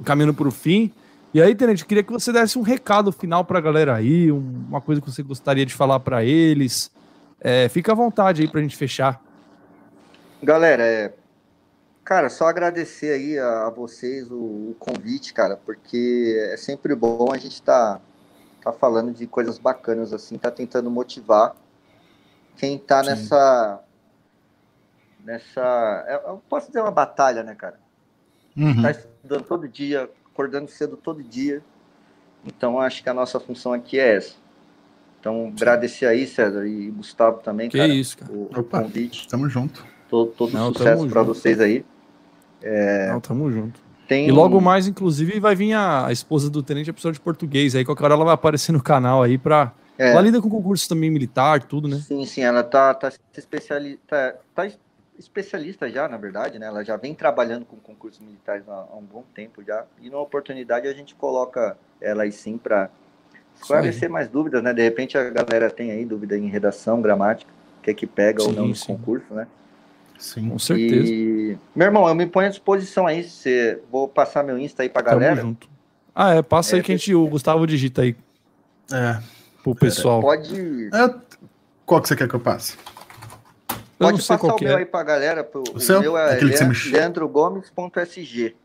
Speaker 1: encaminhando para o fim. E aí, Tenente, eu queria que você desse um recado final para a galera aí, uma coisa que você gostaria de falar para eles. É, fica à vontade aí para a gente fechar.
Speaker 3: Galera, é, cara, só agradecer aí a, a vocês o, o, convite, cara, porque é sempre bom a gente estar tá, tá falando de coisas bacanas assim, tá tentando motivar quem tá Sim. nessa nessa, é, eu posso dizer uma batalha, né, cara? Uhum. Tá estudando todo dia, acordando cedo todo dia. Então, acho que a nossa função aqui é essa. Então, agradecer aí, César, e Gustavo também,
Speaker 1: que cara, isso, cara.
Speaker 2: o, Opa, convite. Tamo junto.
Speaker 3: Todo, todo Não, sucesso para vocês aí.
Speaker 1: É... Não, tamo junto. Tem... E logo mais, inclusive, vai vir a, a esposa do tenente, a pessoa de português. Aí qualquer hora ela vai aparecer no canal aí para é. Ela lida com concurso também militar, tudo, né?
Speaker 3: Sim, sim, ela tá, tá, especiali... tá, tá especialista já, na verdade, né? Ela já vem trabalhando com concursos militares há, há um bom tempo já. E na oportunidade a gente coloca ela aí sim para esclarecer mais dúvidas, né? De repente a galera tem aí dúvida em redação, gramática, o que é que pega sim, ou não no concurso, né?
Speaker 1: Sim, com certeza.
Speaker 3: E... Meu irmão, eu me ponho à disposição aí. Se... Vou passar meu Insta aí pra galera.
Speaker 1: Tamo junto. Ah, é, passa é, aí que a gente, o Gustavo digita aí.
Speaker 2: É.
Speaker 1: Pro pessoal.
Speaker 3: Pode.
Speaker 2: É, qual que você quer que eu passe?
Speaker 3: Pode passar o meu é. aí pra galera. Pro, o, o seu? meu é aquele Leandro, leandrogomes.sg.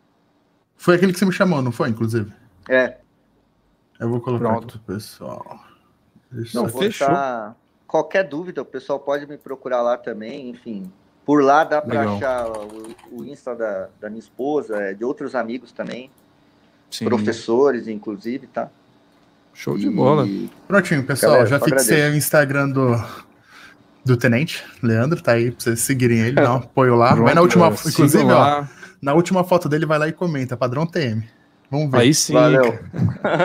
Speaker 2: Foi aquele que você me chamou, não foi, inclusive?
Speaker 3: É.
Speaker 2: Eu vou colocar Pronto. aqui pro pessoal.
Speaker 3: Deixa não, fechou. Tá... Qualquer dúvida, o pessoal pode me procurar lá também, enfim. Por lá dá para achar o, o, Insta da, da minha esposa, é, de outros amigos também. Sim. Professores, inclusive, tá?
Speaker 1: Show de bola.
Speaker 2: Prontinho, pessoal. Galera, já fixei o Instagram do, do Tenente, Leandro, tá aí pra vocês seguirem ele, dá um apoio lá. Pronto, vai na última, inclusive, ó, na última foto dele, vai lá e comenta, padrão TM. Vamos ver.
Speaker 1: Aí sim. Valeu.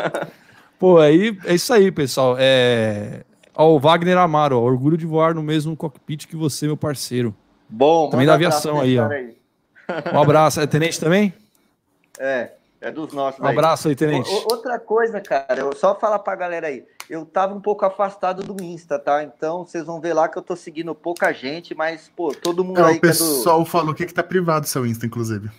Speaker 1: Pô, aí é isso aí, pessoal. É... Ó, o Wagner Amaro, ó, orgulho de voar no mesmo cockpit que você, meu parceiro.
Speaker 3: Bom,
Speaker 1: também da aviação aí, ó. Aí. Um abraço. É tenente também?
Speaker 3: É, é dos nossos.
Speaker 1: Um abraço aí, tenente.
Speaker 3: outra coisa, cara, eu só falar pra galera aí eu tava um pouco afastado do Insta, tá? Então vocês vão ver lá que eu tô seguindo pouca gente, mas, pô, todo mundo é, aí.
Speaker 2: O pessoal é do... falou que, que tá privado seu Insta, inclusive.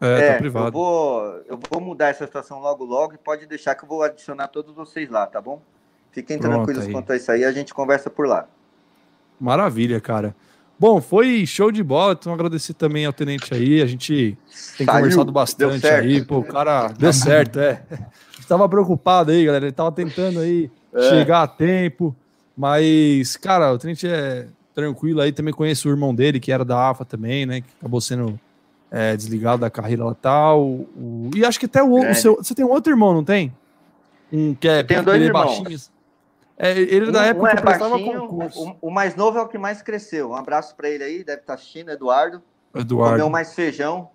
Speaker 1: É, tá é tá privado.
Speaker 3: Eu vou, eu vou mudar essa situação logo logo e pode deixar que eu vou adicionar todos vocês lá, tá bom? Fiquem Pronto, tranquilos aí. quanto a isso aí, a gente conversa por lá.
Speaker 1: Maravilha, cara. Bom, foi show de bola. Então, agradecer também ao tenente aí. A gente tem Saiu, conversado bastante aí. Pô, o cara deu certo, é. Estava preocupado aí, galera. Ele tava tentando aí é. chegar a tempo. Mas, cara, o Trent é tranquilo aí. Também conheço o irmão dele, que era da AFA também, né? Que acabou sendo é, desligado da carreira lá tal. O, e acho que até o, o seu. Você tem um outro irmão, não tem? Um que é
Speaker 3: tenho dois é irmãos.
Speaker 1: É, ele um, da época um
Speaker 3: é baixinho, o, o, mais novo é o que mais cresceu. Um abraço para ele aí, deve estar tá assistindo, Eduardo.
Speaker 1: Eduardo.
Speaker 3: Comeu mais feijão.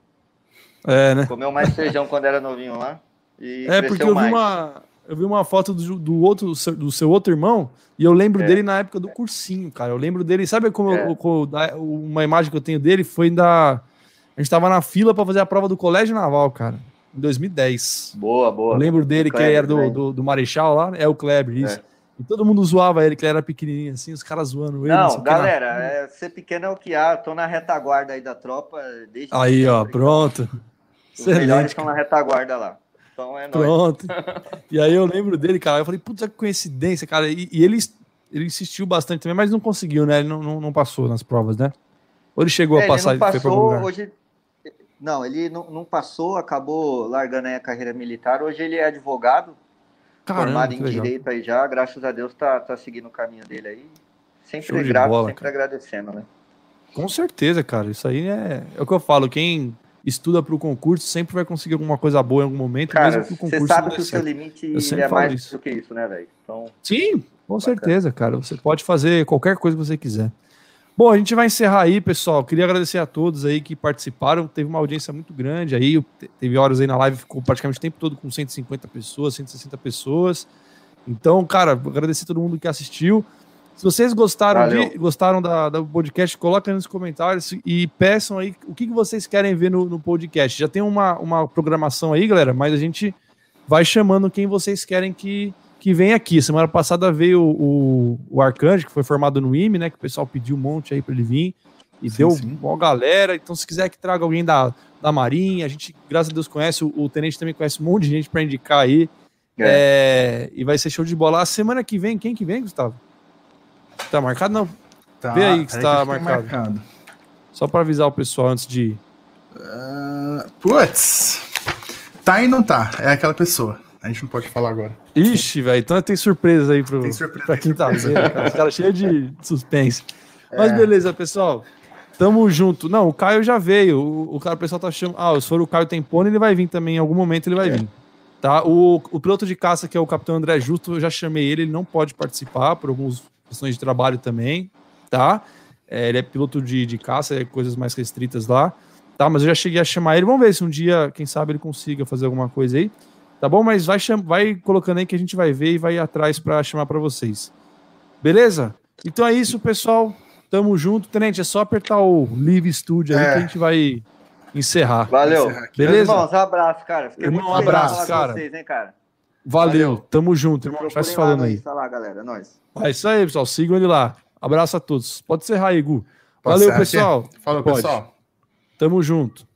Speaker 1: É, né?
Speaker 3: Comeu mais feijão quando era novinho lá.
Speaker 1: é, porque eu mais. vi uma eu vi uma foto do, do outro do seu outro irmão e eu lembro é. dele na época do cursinho, cara. Eu lembro dele, sabe como é. eu, eu, uma imagem que eu tenho dele foi da a gente tava na fila para fazer a prova do Colégio Naval, cara, em 2010.
Speaker 3: Boa, boa.
Speaker 1: Eu lembro dele que era do, do, do, Marechal lá, é o Kleber, isso. É. E todo mundo zoava ele, que ele era pequenininho assim, os caras zoando ele.
Speaker 3: Não, galera, na... é, ser pequeno é o que há. Tô na retaguarda aí da tropa.
Speaker 1: Desde aí, ó, pronto.
Speaker 3: Os Excelente. melhores estão na retaguarda lá. Então é
Speaker 1: Pronto. e aí eu lembro dele, cara. Eu falei, puta que coincidência, cara. E, e, ele, ele insistiu bastante também, mas não conseguiu, né? Ele não, não, não, passou nas provas, né? Ou ele chegou é, a passar
Speaker 3: ele não passou, hoje Não, ele não, não, passou, acabou largando a carreira militar. Hoje ele é advogado, Caramba, formado em direito aí já, graças a Deus tá, tá seguindo o caminho dele aí. Sempre grato, bola, sempre cara. agradecendo, né?
Speaker 1: Com certeza, cara. Isso aí é, é o que eu falo. Quem estuda para o concurso sempre vai conseguir alguma coisa boa em algum momento,
Speaker 3: cara, mesmo que o concurso. Você sabe que o seu limite é mais isso. do que isso, né, velho?
Speaker 1: Então, Sim, com bacana. certeza, cara. Você pode fazer qualquer coisa que você quiser. Bom, a gente vai encerrar aí, pessoal. Queria agradecer a todos aí que participaram. Teve uma audiência muito grande aí. Teve horas aí na live, ficou praticamente o tempo todo com 150 pessoas, 160 pessoas. Então, cara, agradecer a todo mundo que assistiu. Se vocês gostaram, de, gostaram da, da podcast, coloquem nos comentários e peçam aí o que, que vocês querem ver no, no podcast. Já tem uma, uma programação aí, galera, mas a gente vai chamando quem vocês querem que, que venha aqui. Semana passada veio o, o Arcanjo, que foi formado no IME, né? Que o pessoal pediu um monte aí para ele vir. E sim, deu sim. uma galera. Então, se quiser que traga alguém da, da Marinha, a gente, graças a Deus, conhece. O, o Tenente também conhece um monte de gente para indicar aí. É. É, e vai ser show de bola. A semana que vem, quem que vem, Gustavo? Tá marcado? Não. Tá, Vê aí que está marcado. marcado. Só para avisar o pessoal antes de.
Speaker 2: Uh, putz. Tá e não tá. É aquela pessoa. A gente não pode falar agora.
Speaker 1: Ixi, velho. Então tem surpresa aí pro, tem surpresa, pra quinta-feira. Cara. Os caras cheios de suspense. É. Mas beleza, pessoal. Tamo junto. Não, o Caio já veio. O, o cara, o pessoal tá chamando. Ah, se for o Caio Tempone, ele vai vir também. Em algum momento ele vai é. vir. Tá? O, o piloto de caça, que é o capitão André Justo, eu já chamei ele, ele não pode participar por alguns questões de trabalho também, tá? É, ele é piloto de, de caça, é coisas mais restritas lá, tá? Mas eu já cheguei a chamar ele, vamos ver se um dia, quem sabe, ele consiga fazer alguma coisa aí, tá bom? Mas vai, vai colocando aí que a gente vai ver e vai atrás para chamar para vocês. Beleza? Então é isso, pessoal. Tamo junto. Tenente, é só apertar o Live Studio aí é. que a gente vai encerrar.
Speaker 3: Valeu.
Speaker 1: Beleza?
Speaker 3: Irmãos, um abraço, cara.
Speaker 1: Fiquei Irmão, um abraço, cara. Vocês, hein, cara. Valeu. Valeu. Tamo junto, irmão. Vai se falando aí.
Speaker 3: Tá lá, galera. É nóis.
Speaker 1: É isso aí, pessoal. Sigam ele lá. Abraço a todos. Pode encerrar aí, Gu. Valeu, pessoal.
Speaker 2: Falou, Pode. pessoal.
Speaker 1: Tamo junto.